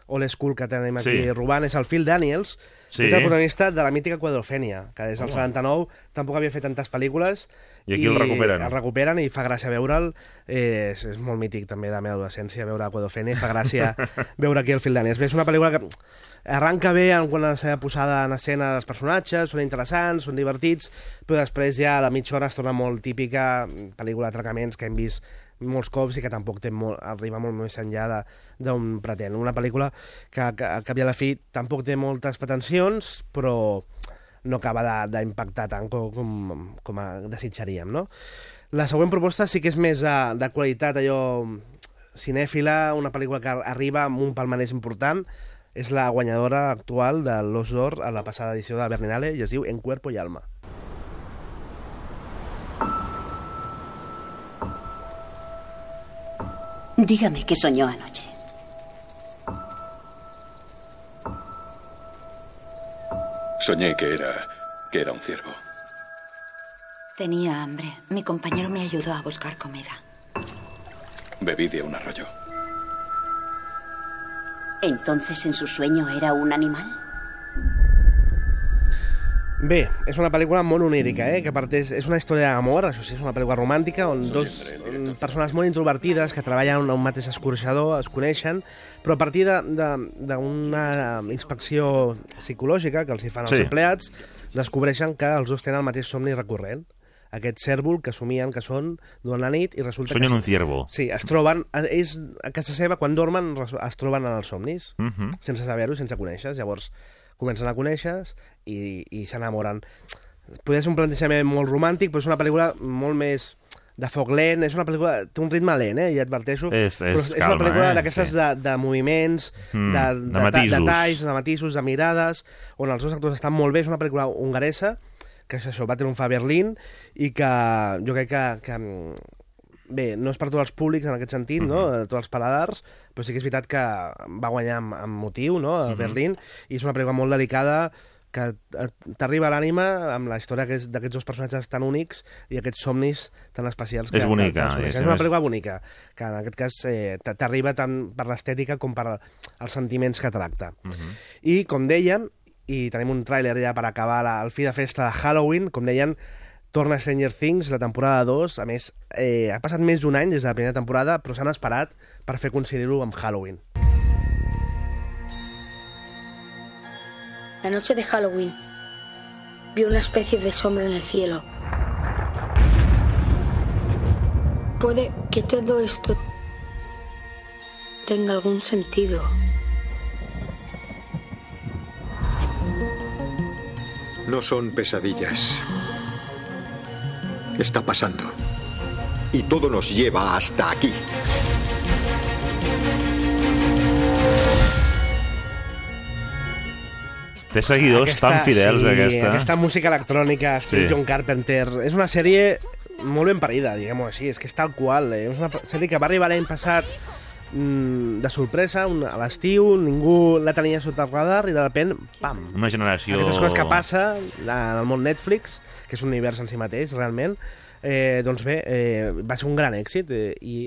old school que tenim aquí Sí. robant, és el Phil Daniels, Sí. és el protagonista de la mítica Quadrofènia, que des del Home. 79 tampoc havia fet tantes pel·lícules. I aquí el recuperen. El recuperen i fa gràcia veure'l. Eh, és, és molt mític també de la meva adolescència veure Quadrofènia i fa gràcia [LAUGHS] veure aquí el Phil Daniels. Bé, és una pel·lícula que arranca bé en quan la posada en escena dels personatges, són interessants, són divertits, però després ja a la mitja hora es torna molt típica pel·lícula d'atracaments que hem vist molts cops i que tampoc té molt, arriba molt més enllà d'on pretén. Una pel·lícula que, que al cap i a la fi tampoc té moltes pretensions, però no acaba d'impactar tant com, com, com desitjaríem, no? La següent proposta sí que és més de, de qualitat allò cinèfila, una pel·lícula que arriba amb un palmarès important, és la guanyadora actual de l'Os d'Or a la passada edició de la Berlinale i es diu En cuerpo y alma. Dígame qué soñó anoche. Soñé que era. que era un ciervo. Tenía hambre. Mi compañero me ayudó a buscar comida. Bebí de un arroyo. Entonces en su sueño era un animal. Bé, és una pel·lícula molt onírica, eh? que parteix, és una història d'amor, això sí, és una pel·lícula romàntica, on dos mm, persones molt introvertides que treballen en un mateix escorxador es coneixen, però a partir de- de- d'una inspecció psicològica que els hi fan els Sí. empleats, descobreixen que els dos tenen el mateix somni recurrent aquest cèrvol que somien que són durant la nit i resulta Sonyen que... un ciervo. Sí, es troben, ells a casa seva, quan dormen, es troben en els somnis, Mhm. sense saber-ho, sense conèixer Llavors comencen a conèixer i, i s'enamoren. Podria ser un plantejament molt romàntic, però és una pel·lícula molt més de foc lent, és una pel·lícula... té un ritme lent, eh, ja adverteixo. És- és però és calma, una pel·lícula eh, d'aquestes sí. de, de moviments, Mm, de, de de, matisos. detalls, de matisos, de mirades, on els dos actors estan molt bé. És una pel·lícula hongaresa, que és això, va triomfar a Berlín, i que jo crec que, que mm, bé, no és per tots els públics en aquest sentit, no? Mhm. tots els paladars, però sí que és veritat que va guanyar amb, amb motiu no? a Mhm. Berlín, i és una pel·lícula molt delicada que et- t'arriba a l'ànima amb la història que és d'aquests dos personatges tan únics i aquests somnis tan especials. Que, És bonica, Que, que diguéssim, és una és- pel·lícula bonica, que en aquest cas eh, t'arriba tant per l'estètica com per els sentiments que tracta. Mhm. I, com dèiem, i tenim un tràiler ja per acabar la, el fi de festa de Halloween, com deien, torna Stranger Things, la temporada 2. A més, eh, ha passat més d'un any des de la primera temporada, però s'han esperat per fer coincidir-ho amb Halloween. La noche de Halloween vi una especie de sombra en el cielo. Puede que todo esto tenga algún sentido. No son pesadillas. Está pasando. Y todo nos lleva hasta aquí. Té seguidors tan fidels, sí, aquesta. Aquesta música electrònica, estil Sí. John Carpenter. És una sèrie molt ben parida, diguem-ho així. És que és tal qual. Eh? És una sèrie que va arribar l'any passat mm, de sorpresa, un, a l'estiu, ningú la tenia sota el radar i de repent, pam, Una generació... aquestes coses que passa en el món Netflix, que és un univers en si mateix, realment, Eh, doncs bé, eh, va ser un gran èxit eh, i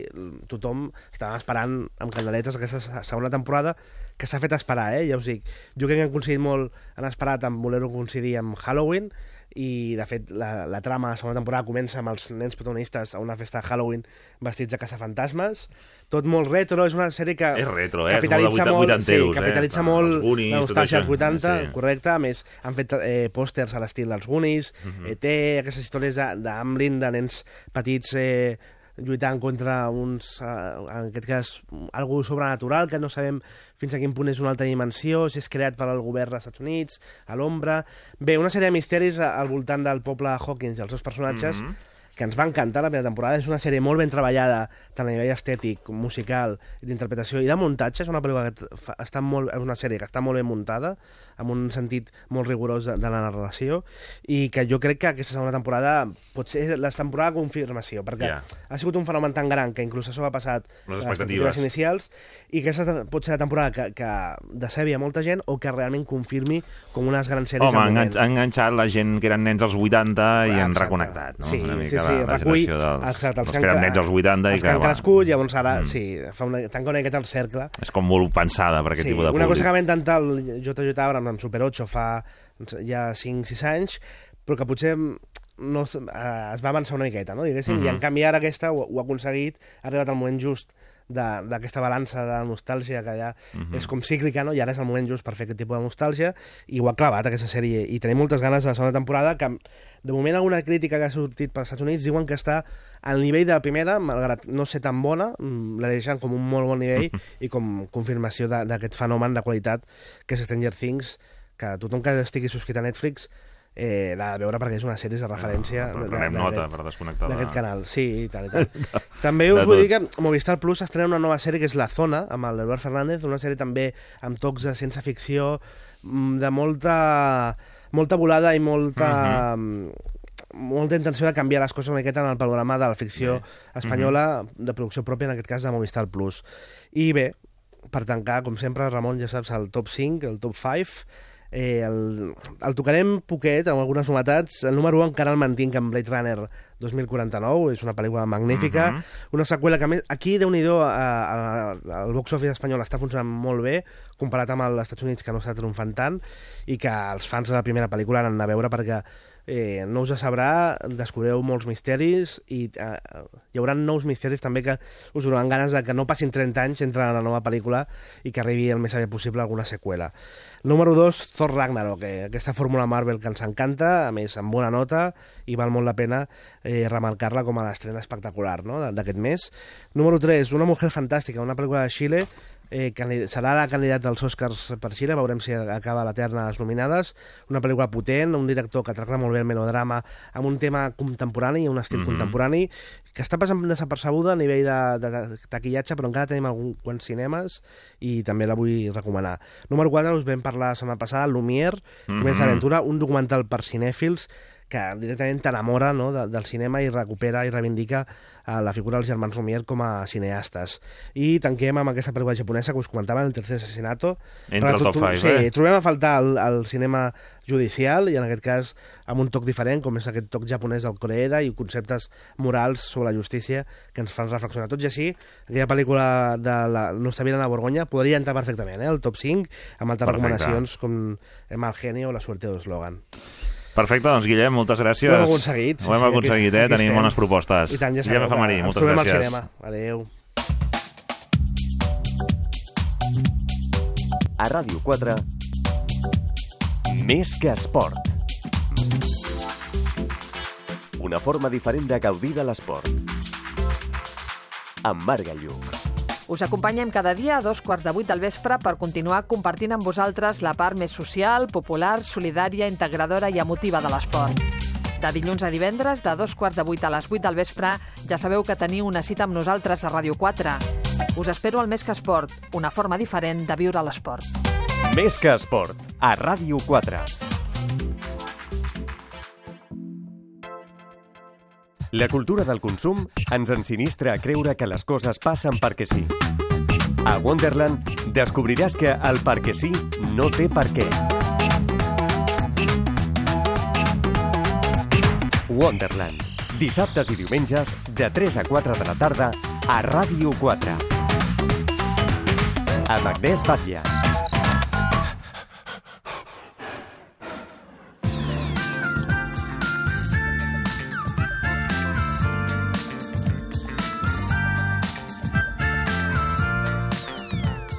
tothom estava esperant amb candeletes aquesta se- segona temporada que s'ha fet esperar, eh? ja us dic. Jo crec que han coincidit molt, han esperat amb voler-ho coincidir amb Halloween i, de fet, la, la trama de la segona temporada comença amb els nens protagonistes a una festa de Halloween vestits de caçafantasmes. Tot molt retro, és una sèrie que... És retro, eh? És Capitalitza molt de molt, vuitanteros, sí, capitalitza eh? molt Els Goonies, la nostàlgia dels 80, Sí. correcte. A més, han fet eh, pòsters a l'estil dels Goonies, Mhm. ET, aquestes històries de- d'Amblin, de nens petits eh, lluitant contra uns, eh, en aquest cas, algú sobrenatural, que no sabem fins a quin punt és una altra dimensió, si és creat per al govern dels Estats Units, a l'ombra... Bé, una sèrie de misteris al voltant del poble Hawkins i els seus personatges, Mhm. que ens va encantar la primera temporada. És una sèrie molt ben treballada, tant a nivell estètic, musical, d'interpretació i de muntatge. És una pel·lícula que està molt, és una sèrie que està molt ben muntada, amb un sentit molt rigorós de, de la narració, i que jo crec que aquesta segona temporada pot ser la temporada de confirmació, perquè Ja. ha sigut un fenomen tan gran que inclús ha sobrepasat Les expectatives. inicials, i que aquesta pot ser la temporada que, que decebi a molta gent o que realment confirmi com unes grans sèries Home, ha enganx- enganxat la gent que eren nens als 80 i han Exacte. reconnectat, no? Sí, Una sí, mica sí, la, la recull generació dels, exacte, dels que que eren nens als 80 i els que, que han crescut, llavors ara, Mm. sí, fa una, tanca una miqueta el cercle. és com molt pensada per aquest sí, tipus de una públic. cosa que va intentar el JJ Abrams amb Super 8 fa ja 5-6 anys, però que potser no, eh, es va avançar una miqueta, no? diguéssim, Mhm. i en canvi ara aquesta ho, ho ha aconseguit, ha arribat al moment just d'aquesta balança de nostàlgia que ja Mhm. és com cíclica, no? i ara és el moment just per fer aquest tipus de nostàlgia, i ho ha clavat aquesta sèrie, i tenim moltes ganes de la segona temporada, que de moment alguna crítica que ha sortit pels Estats Units diuen que està al nivell de la primera, malgrat no ser tan bona, mm, la deixen com un molt bon nivell [LAUGHS] i com confirmació d'aquest fenomen de qualitat que és Stranger Things, que tothom que estigui subscrit a Netflix eh, l'ha de veure perquè és una sèrie de referència No, de- prenem nota d'aquest- per desconnectar d'aquest canal, sí, i tal, i tal. [LAUGHS] també us vull dir que Movistar Plus estrena una nova sèrie que és La Zona, amb l'Eduard Fernández, una sèrie també amb tocs de ciència ficció, mm, de molta, molta volada i molta... mm, molta intenció de canviar les coses una miqueta en el panorama de la ficció espanyola de producció pròpia, en aquest cas de Movistar Plus. I bé, per tancar, com sempre, Ramon, ja saps, el top 5, el top 5, eh, el, el tocarem poquet, amb algunes novetats. El número 1 encara el mantinc amb Blade Runner 2049, és una pel·lícula magnífica, Mhm. una seqüela que a més, aquí, déu nhi el box office espanyol està funcionant molt bé, comparat amb els Estats Units, que no està triomfant tant, i que els fans de la primera pel·lícula han a veure perquè eh, no us sabrà, descobrireu molts misteris i eh, hi haurà nous misteris també que us donaran ganes de que no passin 30 anys entre la nova pel·lícula i que arribi el més aviat possible alguna seqüela. Número 2, Thor Ragnarok, eh, aquesta fórmula Marvel que ens encanta, a més amb bona nota i val molt la pena eh, remarcar-la com a l'estrena espectacular no? d'aquest mes. Número 3, Una mujer fantàstica, una pel·lícula de Xile eh, serà la candidat dels Oscars per Xile, veurem si acaba la terna les nominades. Una pel·lícula potent, un director que tracta molt bé el melodrama amb un tema contemporani, un estil Mhm. contemporani, que està passant desapercebuda a nivell de, de, de taquillatge, però encara tenim alguns quants cinemes i també la vull recomanar. Número 4, us vam parlar la setmana passada, Lumière, Mhm. Comença l'aventura, un documental per cinèfils que directament t'enamora no, de, del cinema i recupera i reivindica eh, la figura dels germans Lumière com a cineastes. I tanquem amb aquesta pel·lícula japonesa que us comentava, el tercer assassinato. Al Perquè top tu- five, sí, eh? trobem a faltar el, el cinema judicial i en aquest cas amb un toc diferent com és aquest toc japonès del Koreeda i conceptes morals sobre la justícia que ens fan reflexionar. Tot i així, aquella pel·lícula de la nostra vida en la Borgonya podria entrar perfectament, eh? el top 5 amb altres Perfecte. recomanacions com El mal genio o La suerte de Slogan. Perfecte, doncs Guillem, moltes gràcies. Ho hem aconseguit. sí, Ho hem sí, aquí- aconseguit, eh? aquí Tenim estem. bones propostes. I tant, ja Guillem sabeu que Efemerí, ens moltes trobem al gràcies. cinema. Adéu. A Ràdio 4, més que esport. Una forma diferent de gaudir de l'esport. Amb Marc Lluc. Us acompanyem cada dia a dos quarts de vuit del vespre per continuar compartint amb vosaltres la part més social, popular, solidària, integradora i emotiva de l'esport. De dilluns a divendres, de dos quarts de vuit a les vuit del vespre, ja sabeu que teniu una cita amb nosaltres a Ràdio 4. Us espero al Més que Esport, una forma diferent de viure l'esport. Més que esport. A Ràdio 4. La cultura del consum ens ensinistra a creure que les coses passen perquè sí. A Wonderland descobriràs que el perquè sí no té per què. Wonderland. Dissabtes i diumenges, de 3 a 4 de la tarda, a Ràdio 4. Amb Agnès Batlle.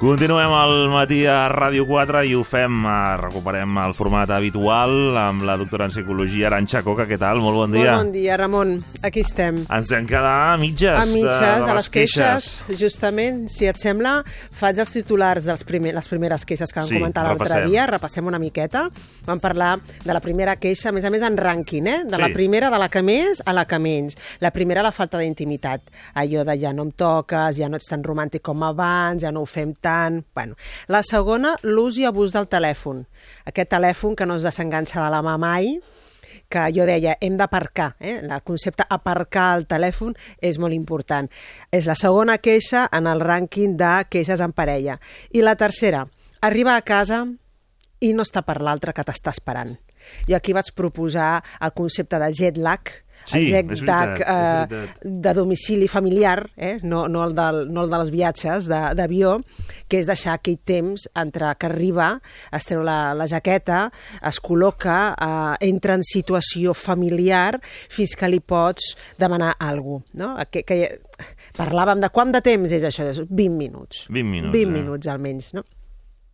Continuem al matí a Ràdio 4 i ho fem, eh, recuperem el format habitual amb la doctora en psicologia Aranxa Coca. Què tal? Molt bon dia. Molt bon dia, Ramon. Aquí estem. Ens hem quedat a mitges, A mitges, de, de a les queixes. Justament, si et sembla, faig els titulars de les, primer, les primeres queixes que vam Sí, comentar l'altre dia. Repassem una miqueta. Vam parlar de la primera queixa, a més a més en rànquing, eh? De la Sí. primera, de la que més, a la que menys. La primera, la falta d'intimitat. Allò de ja no em toques, ja no ets tan romàntic com abans, ja no ho fem tant... Bueno. La segona, l'ús i abús del telèfon. Aquest telèfon que no es desenganxa de la mà mai, que jo deia, hem d'aparcar. Eh? El concepte aparcar el telèfon és molt important. És la segona queixa en el rànquing de queixes en parella. I la tercera, arriba a casa i no està per l'altre que t'està esperant. Jo aquí vaig proposar el concepte de jet lag, Sí, és eh, de domicili familiar, eh? no, no, el del, no el dels viatges d'avió, que és deixar aquell temps entre que arriba, es treu la, la jaqueta, es col·loca, eh, entra en situació familiar fins que li pots demanar alguna cosa. No? Que, que, parlàvem de quant de temps és això? 20 minuts. 20 minuts, 20 eh? minuts almenys, no?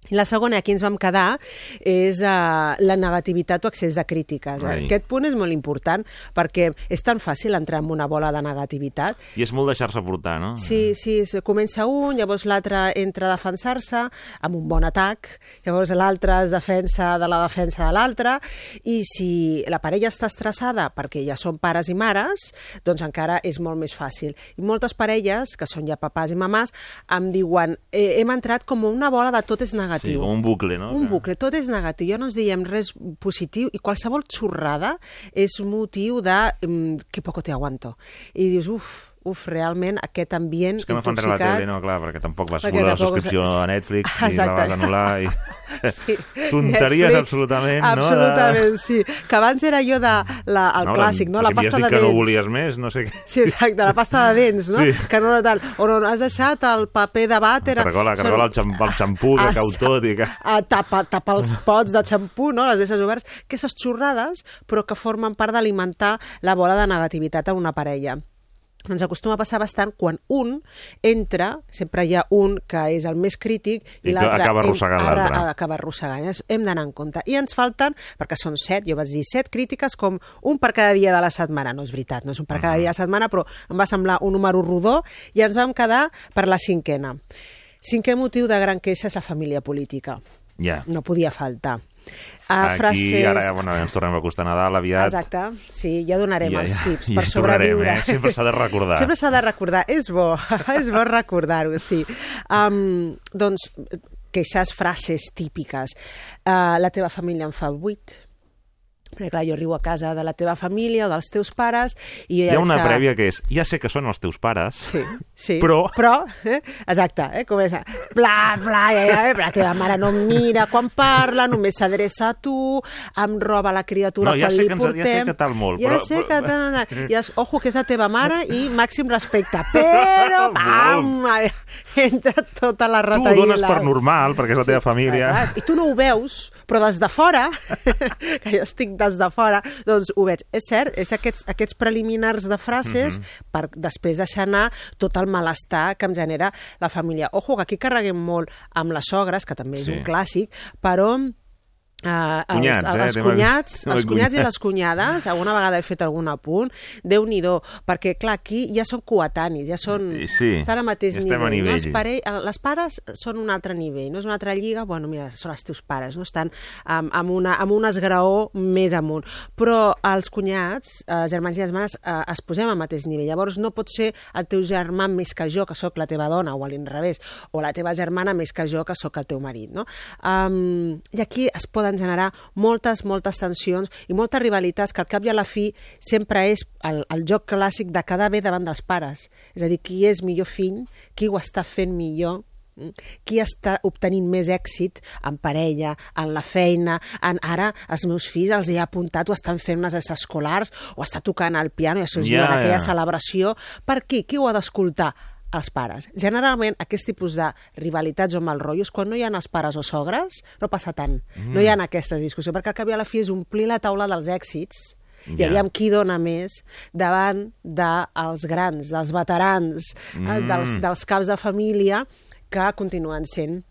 I la segona, aquí ens vam quedar, és uh, la negativitat o excés de crítiques. Ai. Aquest punt és molt important perquè és tan fàcil entrar en una bola de negativitat. I és molt deixar-se portar, no? Sí, sí, es- comença un, llavors l'altre entra a defensar-se amb un bon atac, llavors l'altre es defensa de la defensa de l'altre, i si la parella està estressada perquè ja són pares i mares, doncs encara és molt més fàcil. I moltes parelles, que són ja papàs i mamàs, em diuen, eh, hem entrat com una bola de tot és negatiu. Sí, com un bucle, no? Un bucle, tot és negatiu, ja no ens diem res positiu i qualsevol xorrada és motiu de mm, que poco te aguanto. I dius, uf, uf, realment aquest ambient És que no fan res la tele, no, clar, perquè tampoc vas Perquè voler la subscripció a Netflix i la Exacte. vas anul·lar i... [LAUGHS] Sí. Tonteries Netflix, absolutament, no? Absolutament, sí. Que abans era allò de la, el No, clàssic, no? La si pasta de dit que no dents. volies més, no sé què. Sí, exacte, la pasta de dents, no? Sí. Que no era tal. O no, has deixat el paper de vàter... Cargola, cargola el, xam, el xampú que Ah, cau tot i que... a tapa, tapa els [LAUGHS] pots de xampú, no? les deixes oberts, aquestes xorrades, però que formen part d'alimentar la bola de negativitat a una parella. Doncs acostuma a passar bastant quan un entra, sempre hi ha un que és el més crític I i, l'altre acaba arrossegant l'altre. acaba arrossegant. Hem d'anar en compte. I ens falten, perquè són set, jo vaig dir set crítiques com un per cada dia de la setmana. No és veritat, no és un per cada dia de la setmana, però em va semblar un número rodó i ens vam quedar per la cinquena. Cinquè motiu de gran queixa és la família política. Ja. No podia faltar. Aquí, Uh, frases... ara ja, bueno, ens tornem a acostar a Nadal aviat. Exacte, sí, ja donarem Ja, els ja, tips ja per tornarem, sobreviure. eh? Sempre s'ha de recordar. Sempre s'ha de recordar, és bo, [LAUGHS] és bo recordar-ho, sí. Um, doncs, queixes, frases típiques. Uh, la teva família en fa vuit, perquè clar, jo arribo a casa de la teva família o dels teus pares i jo Hi ja ha una que... prèvia que és, ja sé que són els teus pares, Sí, sí. però... Però, eh? exacte, eh? comença, bla, bla, ja, ja, eh? la teva mare no em mira quan parla, només s'adreça a tu, em roba la criatura No, ja quan sé li que ens- ja portem... sé que tal molt, ja però- sé que tal, i és, ojo, que és la teva mare i màxim respecte, [LAUGHS] però, pam, entra tota la Tu retaïla. ho dones per normal, perquè és la teva família. Clar, I tu no ho veus, però des de fora, [LAUGHS] que jo estic des de fora, doncs ho veig. És cert, és aquests, aquests preliminars de frases Mhm. per després deixar anar tot el malestar que em genera la família. Ojo, que aquí carreguem molt amb les sogres, que també és Sí. un clàssic, però Uh, els, Cunyats, eh? els, cunyats, [LAUGHS] tema els cunyats i les cunyades, alguna vegada he fet algun apunt, déu nhi perquè clar, aquí ja són coetanis, ja són, Sí, estan al mateix ja a nivell. No? Els nivell. pare... Les pares són un altre nivell, no és una altra lliga, bueno, mira, són els teus pares, no? estan amb, amb, una, amb un esgraó més amunt. Però els cunyats, eh, germans i germanes, eh, es posem al mateix nivell. Llavors no pot ser el teu germà més que jo, que sóc la teva dona, o a l'inrevés, o la teva germana més que jo, que sóc el teu marit. No? Um, I aquí es poden generar moltes, moltes tensions i moltes rivalitats que al cap i a la fi sempre és el, el joc clàssic de quedar bé davant dels pares. És a dir, qui és millor fill, qui ho està fent millor, Mm? Qui està obtenint més èxit en parella, en la feina, en ara els meus fills els he apuntat o estan fent unes escolars o està tocant el piano i això es Ja, diu en aquella ja. celebració. Per què? Qui ho ha d'escoltar? Els pares. Generalment, aquest tipus de rivalitats o mal rotllos, quan no hi ha els pares o sogres, no passa tant. Mm. No hi ha aquestes discussions, perquè al cap i a la fi és omplir la taula dels èxits i aviam qui dona més davant dels grans, dels veterans, mm. Mm. dels, dels caps de família que continuen sent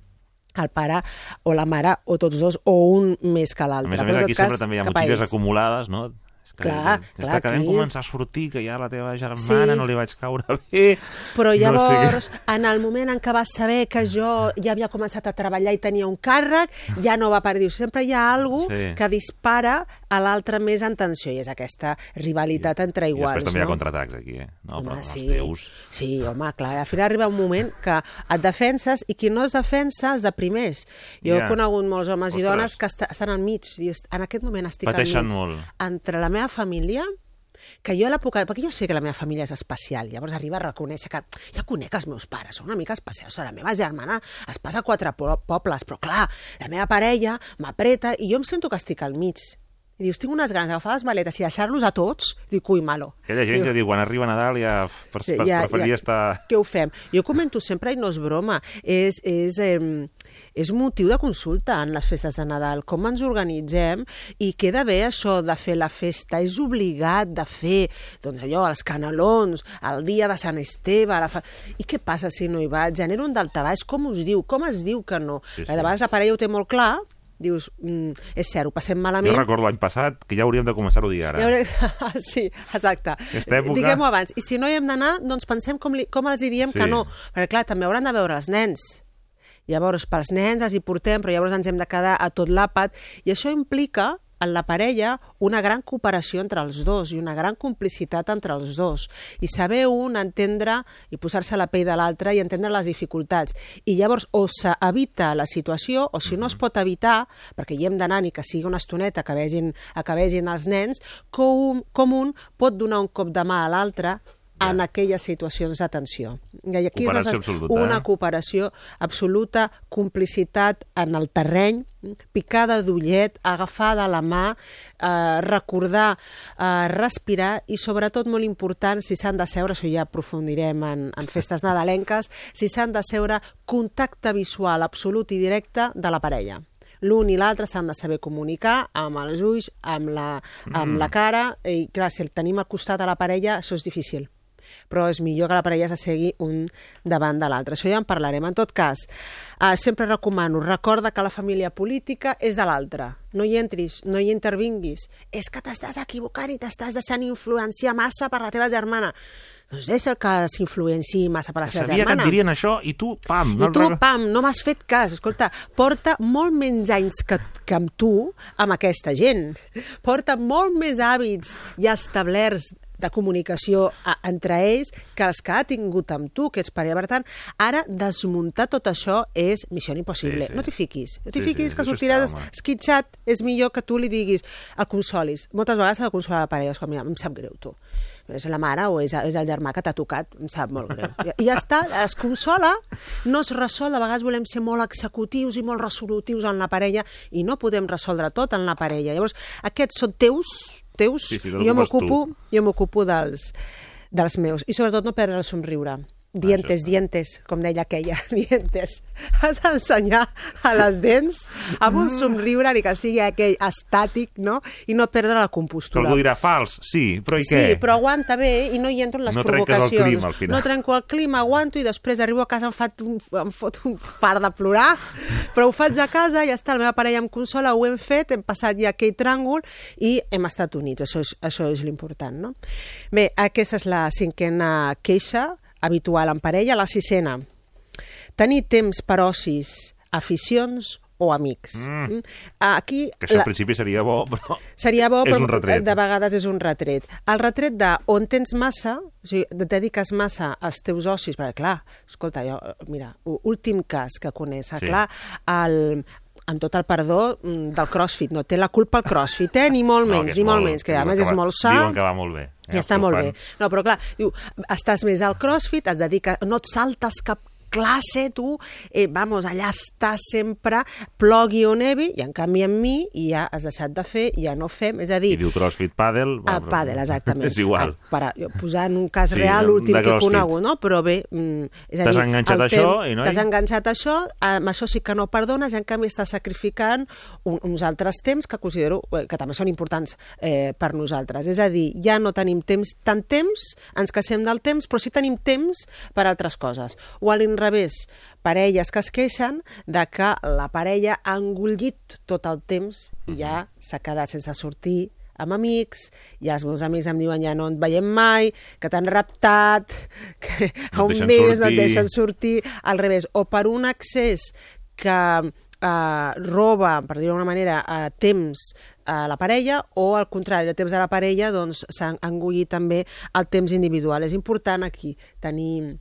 el pare o la mare, o tots dos, o un més que A l'altre. més a més, aquí sempre també hi ha a motxilles acumulades, no? Que Clar, està clar, que vam aquí- començar a sortir, que ja la teva germana Sí. no li vaig caure bé. Però No sé llavors, en el moment en què vas saber que jo ja havia començat a treballar i tenia un càrrec, ja no va per dir. Sempre hi ha algú Sí. que dispara a l'altre més en tensió, i és aquesta rivalitat entre I iguals. després també hi ha no? contraatacs aquí, eh? No, Home, però sí. teus... Sí, home, clar, al final arriba un moment que et defenses i qui no es defensa es deprimeix. Jo Ja. he conegut molts homes i Ostres. dones que est estan al mig. i En aquest moment estic Pateixen al mig. molt. Entre la meva família que jo a l'època... Perquè jo sé que la meva família és especial, llavors arriba a reconèixer que ja conec els meus pares, són una mica especials. La meva germana es passa a quatre po pobles, però clar, la meva parella m'apreta i jo em sento que estic al mig. I dius, tinc unes ganes d'agafar les maletes i deixar-los a tots. Dic, ui, malo. Aquella gent que diu, quan arriba Nadal ja, per, per, ja- preferiria ja- estar... Què ho fem? Jo comento sempre, i no és broma, és, és, eh, és motiu de consulta en les festes de Nadal, com ens organitzem i queda bé això de fer la festa, és obligat de fer, doncs allò, els canelons, el dia de Sant Esteve, la fa... i què passa si no hi va? Genera un daltabaix, com us diu? Com es diu que no? Sí, Sí. De vegades la parella ho té molt clar, dius, mm, és cert, ho passem Jo malament, recordo l'any passat que ja hauríem de començar-ho a dir ara. ja [LAUGHS] sí, exacte. Època- Diguem-ho abans. I si no hi hem d'anar, doncs pensem com, li, com els hi diem Sí. que no. Perquè, clar, també hauran de veure els nens. Llavors, pels nens els hi portem, però llavors ens hem de quedar a tot l'àpat. I això implica en la parella una gran cooperació entre els dos i una gran complicitat entre els dos. I saber un entendre i posar-se a la pell de l'altre i entendre les dificultats. I llavors o s'evita la situació o si no es pot evitar, perquè hi hem d'anar ni que sigui una estoneta que vegin, que vegin els nens, com, com un pot donar un cop de mà a l'altre en aquelles situacions de tensió. I aquí és Cooperació necess- absoluta, una eh? cooperació absoluta, complicitat en el terreny, picada d'ullet, agafar de la mà, eh, recordar, eh, respirar i sobretot molt important, si s'han de seure, això ja aprofundirem en, en [LAUGHS] festes nadalenques, si s'han de seure contacte visual absolut i directe de la parella l'un i l'altre s'han de saber comunicar amb els ulls, amb la, amb Mm. la cara, i clar, si el tenim al costat a la parella, això és difícil però és millor que la parella s'assegui un davant de l'altre. Això ja en parlarem. En tot cas, eh, sempre recomano, recorda que la família política és de l'altre. No hi entris, no hi intervinguis. És que t'estàs equivocant i t'estàs deixant influenciar massa per la teva germana. Doncs deixa que s'influenciï massa per la seva Sabia que germana. et dirien això i tu, pam... I tu, pam, no m'has fet cas. Escolta, porta molt menys anys que, que amb tu, amb aquesta gent. Porta molt més hàbits ja establerts de comunicació a, entre ells que els que ha tingut amb tu, que ets parella. Per tant, ara desmuntar tot això és missió impossible. Sí, sí. No t'hi fiquis. No t'hi Sí, fiquis sí, que sortiràs està, esquitxat. És millor que tu li diguis, el consolis. Moltes vegades s'ha de consolar la parella. És com, mira, em sap greu, tu. És la mare o és, és el germà que t'ha tocat, em sap molt greu. I, [LAUGHS] I ja està, es consola, no es resol, a vegades volem ser molt executius i molt resolutius en la parella i no podem resoldre tot en la parella. Llavors, aquests són teus, teus, Sí, sí, i m'ocupo tu. jo m'ocupo dels, dels meus. I sobretot no perdre el somriure. Dientes, dientes, com deia aquella, [LAUGHS] dientes. Has d'ensenyar a les dents amb un somriure ni que sigui aquell estàtic, no? I no perdre la compostura. algú dirà fals, sí, però i Sí, què? però aguanta bé i no hi entro en les No trenques el provocacions. clima, al final. No trenco el clima, aguanto i després arribo a casa em, fat un, em fot un fart de plorar, però ho faig a casa, ja està, la meva parella em consola, ho hem fet, hem passat ja aquell tràngol i hem estat units, això és, això és l'important, no? Bé, aquesta és la cinquena queixa habitual en parella, la sisena. Tenir temps per ocis, aficions o amics. Mm. Aquí Que això la- al principi seria bo, però... Seria bo, [LAUGHS] És però un retret. de vegades és un retret. El retret de on tens massa, o sigui, dediques massa als teus ocis, perquè clar, escolta, jo, mira, últim cas que coneix, Sí. sí. clar, el, amb tot el perdó mm, del crossfit, no té la culpa el crossfit, eh? ni molt No, menys, és ni molt molt- menys, que a més que és va- molt sa, Diuen que va molt bé. eh, ja els està molt bé. No, però clar, diu, estàs més al crossfit, et dediques, no et saltes cap classe, tu, eh, vamos, allà està sempre, plogui o nevi, i en canvi amb mi ja has deixat de fer, ja no fem, és a dir... I diu CrossFit Padel... A pàdel, exactament. [LAUGHS] és igual. Ah, Per, jo, posant un cas Sí, real, l'últim que he conegut, no? Però bé, mm, és a T'has dir... enganxat el a això i no hi- T'has enganxat a això, amb això sí que no perdones, i en canvi estàs sacrificant un, uns altres temps que considero eh, que també són importants eh, per nosaltres. És a dir, ja no tenim temps, tant temps, ens queixem del temps, però sí tenim temps per altres coses. O a l'inrevés, parelles que es queixen de que la parella ha engullit tot el temps i ja s'ha quedat sense sortir amb amics, ja els meus amics em diuen ja no et veiem mai, que t'han raptat, que No a un mes no et sortir. deixen sortir, al revés, o per un accés que eh, roba, per dir-ho d'alguna manera, a temps a la parella o al contrari, el temps de la parella doncs s'ha engullit també el temps individual. És important aquí tenir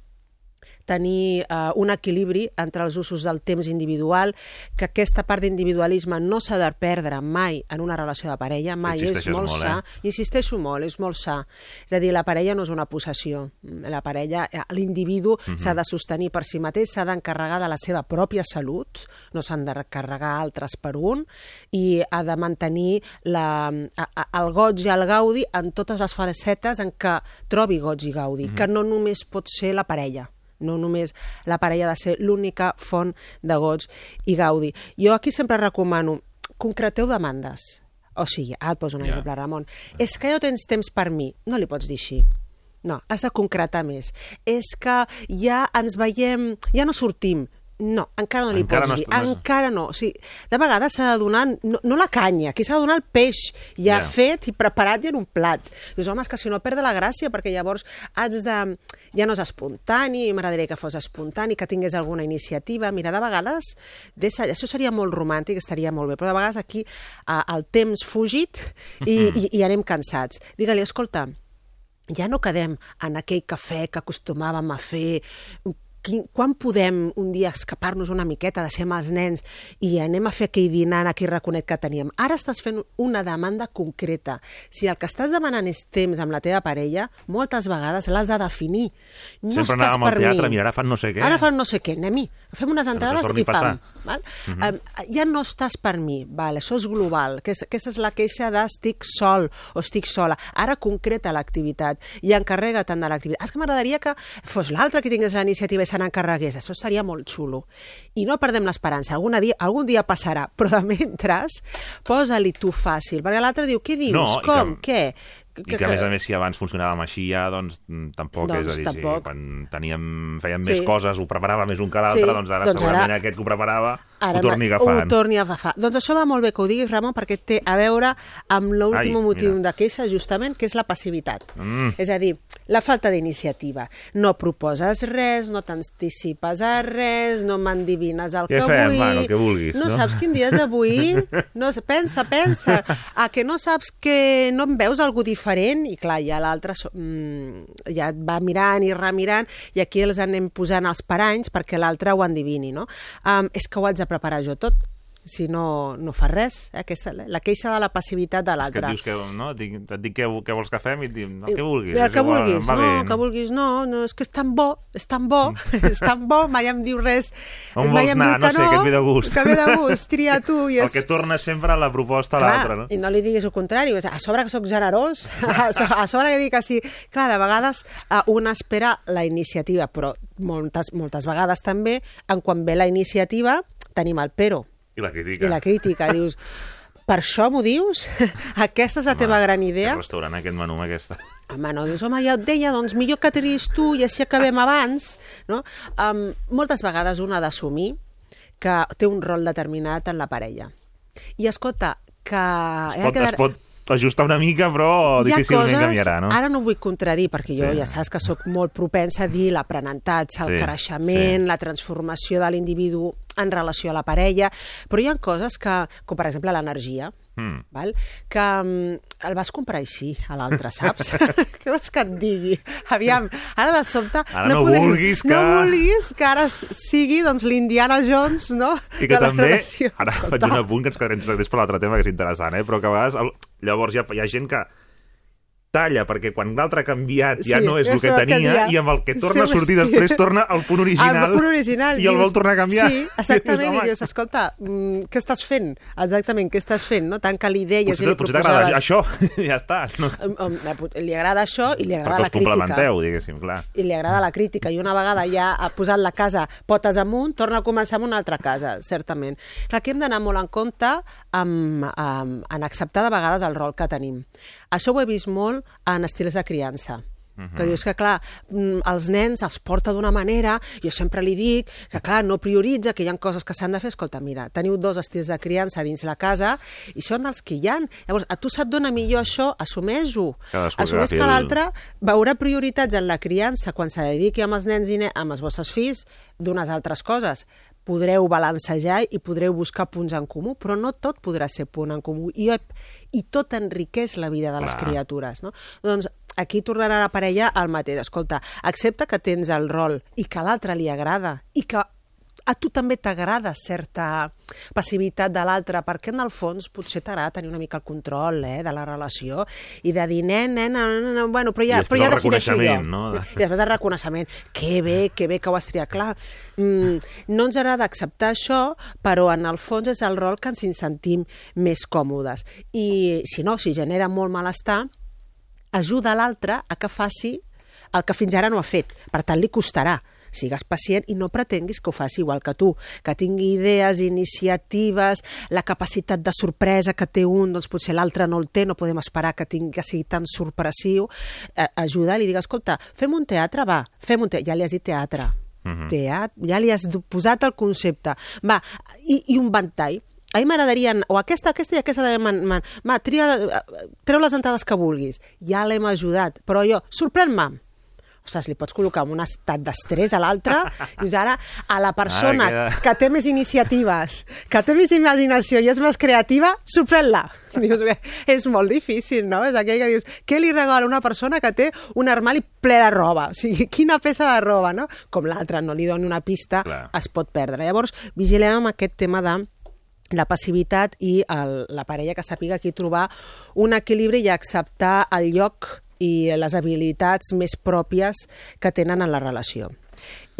tenir eh, un equilibri entre els usos del temps individual, que aquesta part d'individualisme no s'ha de perdre mai en una relació de parella, mai és molt, molt, sa. eh? Insisteixo molt, és molt sa. És a dir, la parella no és una possessió. La parella, eh, l'individu Mhm. s'ha de sostenir per si mateix, s'ha d'encarregar de la seva pròpia salut, no s'han de carregar altres per un, i ha de mantenir la, a, a, el goig i el gaudi en totes les facetes en què trobi goig i gaudi, Mhm. que no només pot ser la parella no només la parella ha de ser l'única font de goig i gaudi. Jo aquí sempre recomano, concreteu demandes. O sigui, ara et poso un Ja. exemple, Ramon. És que no tens temps per mi. No li pots dir així. No, has de concretar més. És que ja ens veiem, ja no sortim. No, encara no li Encara pots no dir. encara no. O sigui, de vegades s'ha de donar, no, no la canya, aquí s'ha de donar el peix ja Ja. fet i preparat i en un plat. Dius, home, és que si no perd la gràcia, perquè llavors has de... Ja no és espontani, m'agradaria que fos espontani, que tingués alguna iniciativa. Mira, de vegades, deixa, això seria molt romàntic, estaria molt bé, però de vegades aquí eh, el temps fugit i, i, i anem cansats. Digue-li, escolta, ja no quedem en aquell cafè que acostumàvem a fer quin, quan podem un dia escapar-nos una miqueta, deixem els nens i anem a fer aquell dinar, aquell raconet que teníem. Ara estàs fent una demanda concreta. Si el que estàs demanant és temps amb la teva parella, moltes vegades l'has de definir. No Sempre estàs anàvem al per teatre, mi. mira, ara fan no sé què. Ara fan no sé què, anem-hi. Fem unes no entrades torni i pam. Val? Mhm. um, ja no estàs per mi, val, això és global, que és, aquesta és la queixa de estic sol o estic sola. Ara concreta l'activitat i encarrega tant de l'activitat. És que m'agradaria que fos l'altre que tingués la iniciativa i se n'encarregués. Això seria molt xulo. I no perdem l'esperança. Algun dia, algun dia passarà, però de mentre posa-li tu fàcil, perquè l'altre diu, què dius? No, Com? que- Què? I que, a més a més, si abans funcionàvem així ja, doncs mm, tampoc Doncs és a dir, tampoc. si quan teníem, fèiem Sí. més coses, ho preparava més un que l'altre, Sí, doncs ara doncs segurament ara- aquest que ho preparava Ara ho torni ma- agafant. Ho torni a agafar. Doncs això va molt bé que ho diguis, Ramon, perquè té a veure amb l'últim motiu mira. de queixa, justament, que és la passivitat. Mm. És a dir, la falta d'iniciativa. No proposes res, no t'anticipes a res, no m'endivines el Què que fem? vull... Bueno, que vulguis, no, no? saps quin dia és avui? No, pensa, pensa. A que no saps que no em veus algú diferent? I clar, ja l'altre so- mm, ja et va mirant i remirant i aquí els anem posant els paranys perquè l'altre ho endivini, no? Um, és que ho haig de preparar jo tot si no, no fa res, eh? Aquesta, la queixa de la passivitat de És que l'altre. et dius que, no? Et dic, et dic què, què vols que fem i et dic, no, què vulguis. És que igual, vulguis, va no, bé, que vulguis, no, no, és que és tan bo, és tan bo, [LAUGHS] és tan bo, mai em diu res. On mai vols em anar? diu No sé, que et ve de gust. Que ve de [LAUGHS] gust, tria tu. I El és... que torna sempre a la proposta a l'altre, no? I no li diguis el contrari, a sobre que sóc generós, [LAUGHS] a so- a sobre que dic que sí. Clar, de vegades eh, un espera la iniciativa, però moltes, moltes vegades també, en quan ve la iniciativa, tenim el però I la crítica. i la crítica. [LAUGHS] Dius, per això m'ho dius? [LAUGHS] Aquesta és la teva gran idea? Aquest restaurant, aquest menú, amb aquesta... Home, no, dius, home, ja et deia, doncs millor que triïs tu i així acabem [LAUGHS] abans, no? Um, moltes vegades un ha d'assumir que té un rol determinat en la parella. I escolta, que... Es pot, es pot ajustar una mica, però difícilment coses, canviarà, no? Ara no vull contradir, perquè jo Sí. ja saps que sóc molt propensa a dir l'aprenentatge, el Sí, creixement, la transformació de l'individu en relació a la parella, però hi ha coses que, com per exemple l'energia, Mm. val? que um, el vas comprar així a l'altre, saps? [LAUGHS] Què vols que et digui? Aviam, ara de sobte... Ara no vulguis que- No vulguis que ara sigui doncs, l'Indiana Jones, no? I que també, relació. ara faig un apunt que ens quedarem després per l'altre tema, que és interessant, eh? però que a vegades, el, llavors hi ha, hi ha gent que talla, perquè quan l'altre ha canviat ja Sí, no és el que tenia, tenia. i amb el que torna a Sí, sortir sí. després torna al punt original, Al punt original. i el vol tornar a canviar. Sí, [LAUGHS] exactament, I i dius, dius, escolta, mm, què estàs fent? Exactament, què estàs fent? No? Tant que li deies i potser, li potser proposaves... això, [LAUGHS] ja està. No? Li agrada això i li agrada Perquè la us crítica. complementeu, diguéssim, clar. I li agrada la crítica. I una vegada ja ha posat la casa potes amunt, torna a començar amb una altra casa, certament. Clar, aquí hem d'anar molt en compte amb, amb, en acceptar de vegades el rol que tenim. Això ho he vist molt en estils de criança. Mhm. Que dius que, clar, mm, els nens els porta d'una manera, jo sempre li dic que, clar, no prioritza, que hi ha coses que s'han de fer. Escolta, mira, teniu dos estils de criança dins la casa i són els que hi han. Llavors, a tu se't dona millor això, assumeix-ho. Assumeix que l'altre veurà prioritats en la criança quan se dediqui amb els nens i ne amb els vostres fills d'unes altres coses. Podreu balancejar i podreu buscar punts en comú, però no tot podrà ser punt en comú. I, i tot enriqueix la vida de les Clar. criatures. No? Doncs aquí tornarà a aparellar el mateix. Escolta, accepta que tens el rol i que a l'altre li agrada i que a tu també t'agrada certa passivitat de l'altre, perquè en el fons potser t'agrada tenir una mica el control eh, de la relació i de dir, nen, nena, nena, bueno, però ja, però ja decideixo jo. no? I després el reconeixement. Que bé, que bé que ho has triat. Clar, mm, no ens agrada acceptar això, però en el fons és el rol que ens hi sentim més còmodes. I si no, si genera molt malestar, ajuda l'altre a que faci el que fins ara no ha fet. Per tant, li costarà. Sigues pacient i no pretenguis que ho faci igual que tu, que tingui idees, iniciatives, la capacitat de sorpresa que té un, doncs potser l'altre no el té, no podem esperar que, tingui, que sigui tan sorpressiu. Eh, ajuda, li digue, escolta, fem un teatre, va, fem un teatre. Ja li has dit teatre. Mhm. Teatre, ja li has posat el concepte. Va, i, i un ventall. A mi m'agradaria, o aquesta, aquesta i aquesta, de man, man, ma, tria, eh, treu les entrades que vulguis. Ja l'hem ajudat, però jo, sorprèn-me. Ostres, li pots col·locar en un estat d'estrès a l'altre, i dius ara, a la persona Ara queda- que té més iniciatives, que té més imaginació i és més creativa, sorprèn-la. Dius, bé, és molt difícil, no? És aquell que dius, què li regala una persona que té un armari ple de roba? O sigui, quina peça de roba, no? Com l'altre, no li doni una pista, Clar. es pot perdre. Llavors, vigilem amb aquest tema de la passivitat i el, la parella que sàpiga aquí trobar un equilibri i acceptar el lloc i les habilitats més pròpies que tenen en la relació.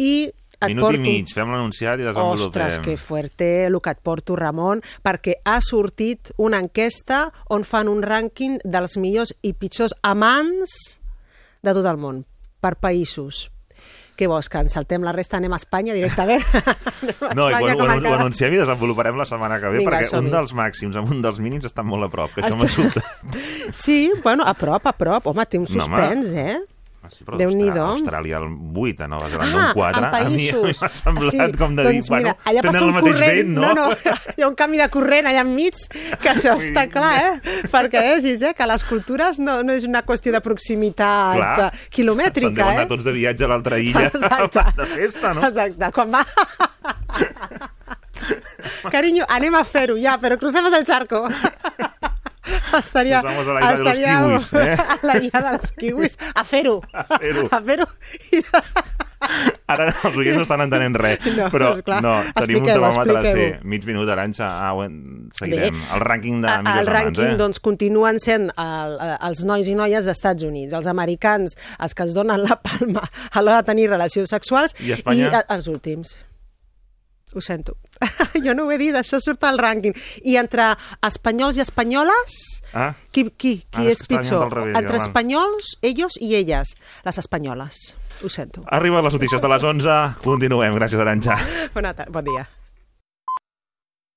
I et Minut porto... i mig, fem l'anunciat i desenvolupem. Ostres, que fuerte el que et porto, Ramon, perquè ha sortit una enquesta on fan un rànquing dels millors i pitjors amants de tot el món, per països. Què vols, que ens saltem la resta, anem a Espanya directament? [LAUGHS] A No, i Espanya, ho, com ho, ho encara- anunciem i desenvoluparem la setmana que ve, Vinga, perquè un dels màxims amb un dels mínims estan molt a prop, que això Està- m'ha sobtat. [LAUGHS] Sí, bueno, a prop, a prop. Home, té un No, home. suspens, eh? Ah, sí, però Déu-n'hi-do. Austra- Austràlia el 8, a Nova Zelanda Ah, un 4. en A mi, a mi països. m'ha semblat sí, com de doncs dir, bueno, mira, allà tenen passa el un mateix corrent, vent, no? no, no, hi ha un canvi de corrent allà enmig, que això està clar, eh? Perquè vegis, eh, que les cultures no, no és una qüestió de proximitat Clar. eh, quilomètrica, Se'n deuen eh? anar tots de viatge a l'altra illa [LAUGHS] Exacte. de festa, no? Exacte, quan va... [LAUGHS] Carinyo, anem a fer-ho ja, però crucemos el charco. [LAUGHS] [LAUGHS] Estaria, Nos vamos a la isla de los estaria kiwis, [LAUGHS] eh? a la isla de los kiwis, a fer-ho. A fer-ho. A fer-ho. [LAUGHS] Ara els oients no estan entenent res, No, però clar. no, tenim un termòmetre, sí, mig minut, Aranxa, ah, en- seguirem. Bé, el rànquing de millors el rànquing eh? doncs, continuen sent el, els nois i noies d'Estats Units, els americans, els que es donen la palma a l'hora de tenir relacions sexuals I Espanya? i a, els últims. Ho sento. [LAUGHS] jo no ho he dit, això surt al rànquing. I entre espanyols i espanyoles, Ah, qui, qui, qui Ah, és és pitjor? revés, entre val. espanyols, ellos i elles, les espanyoles. Ho sento. arriben les notícies de les 11, continuem. Gràcies, Aranxa. Bona tarda, bon dia.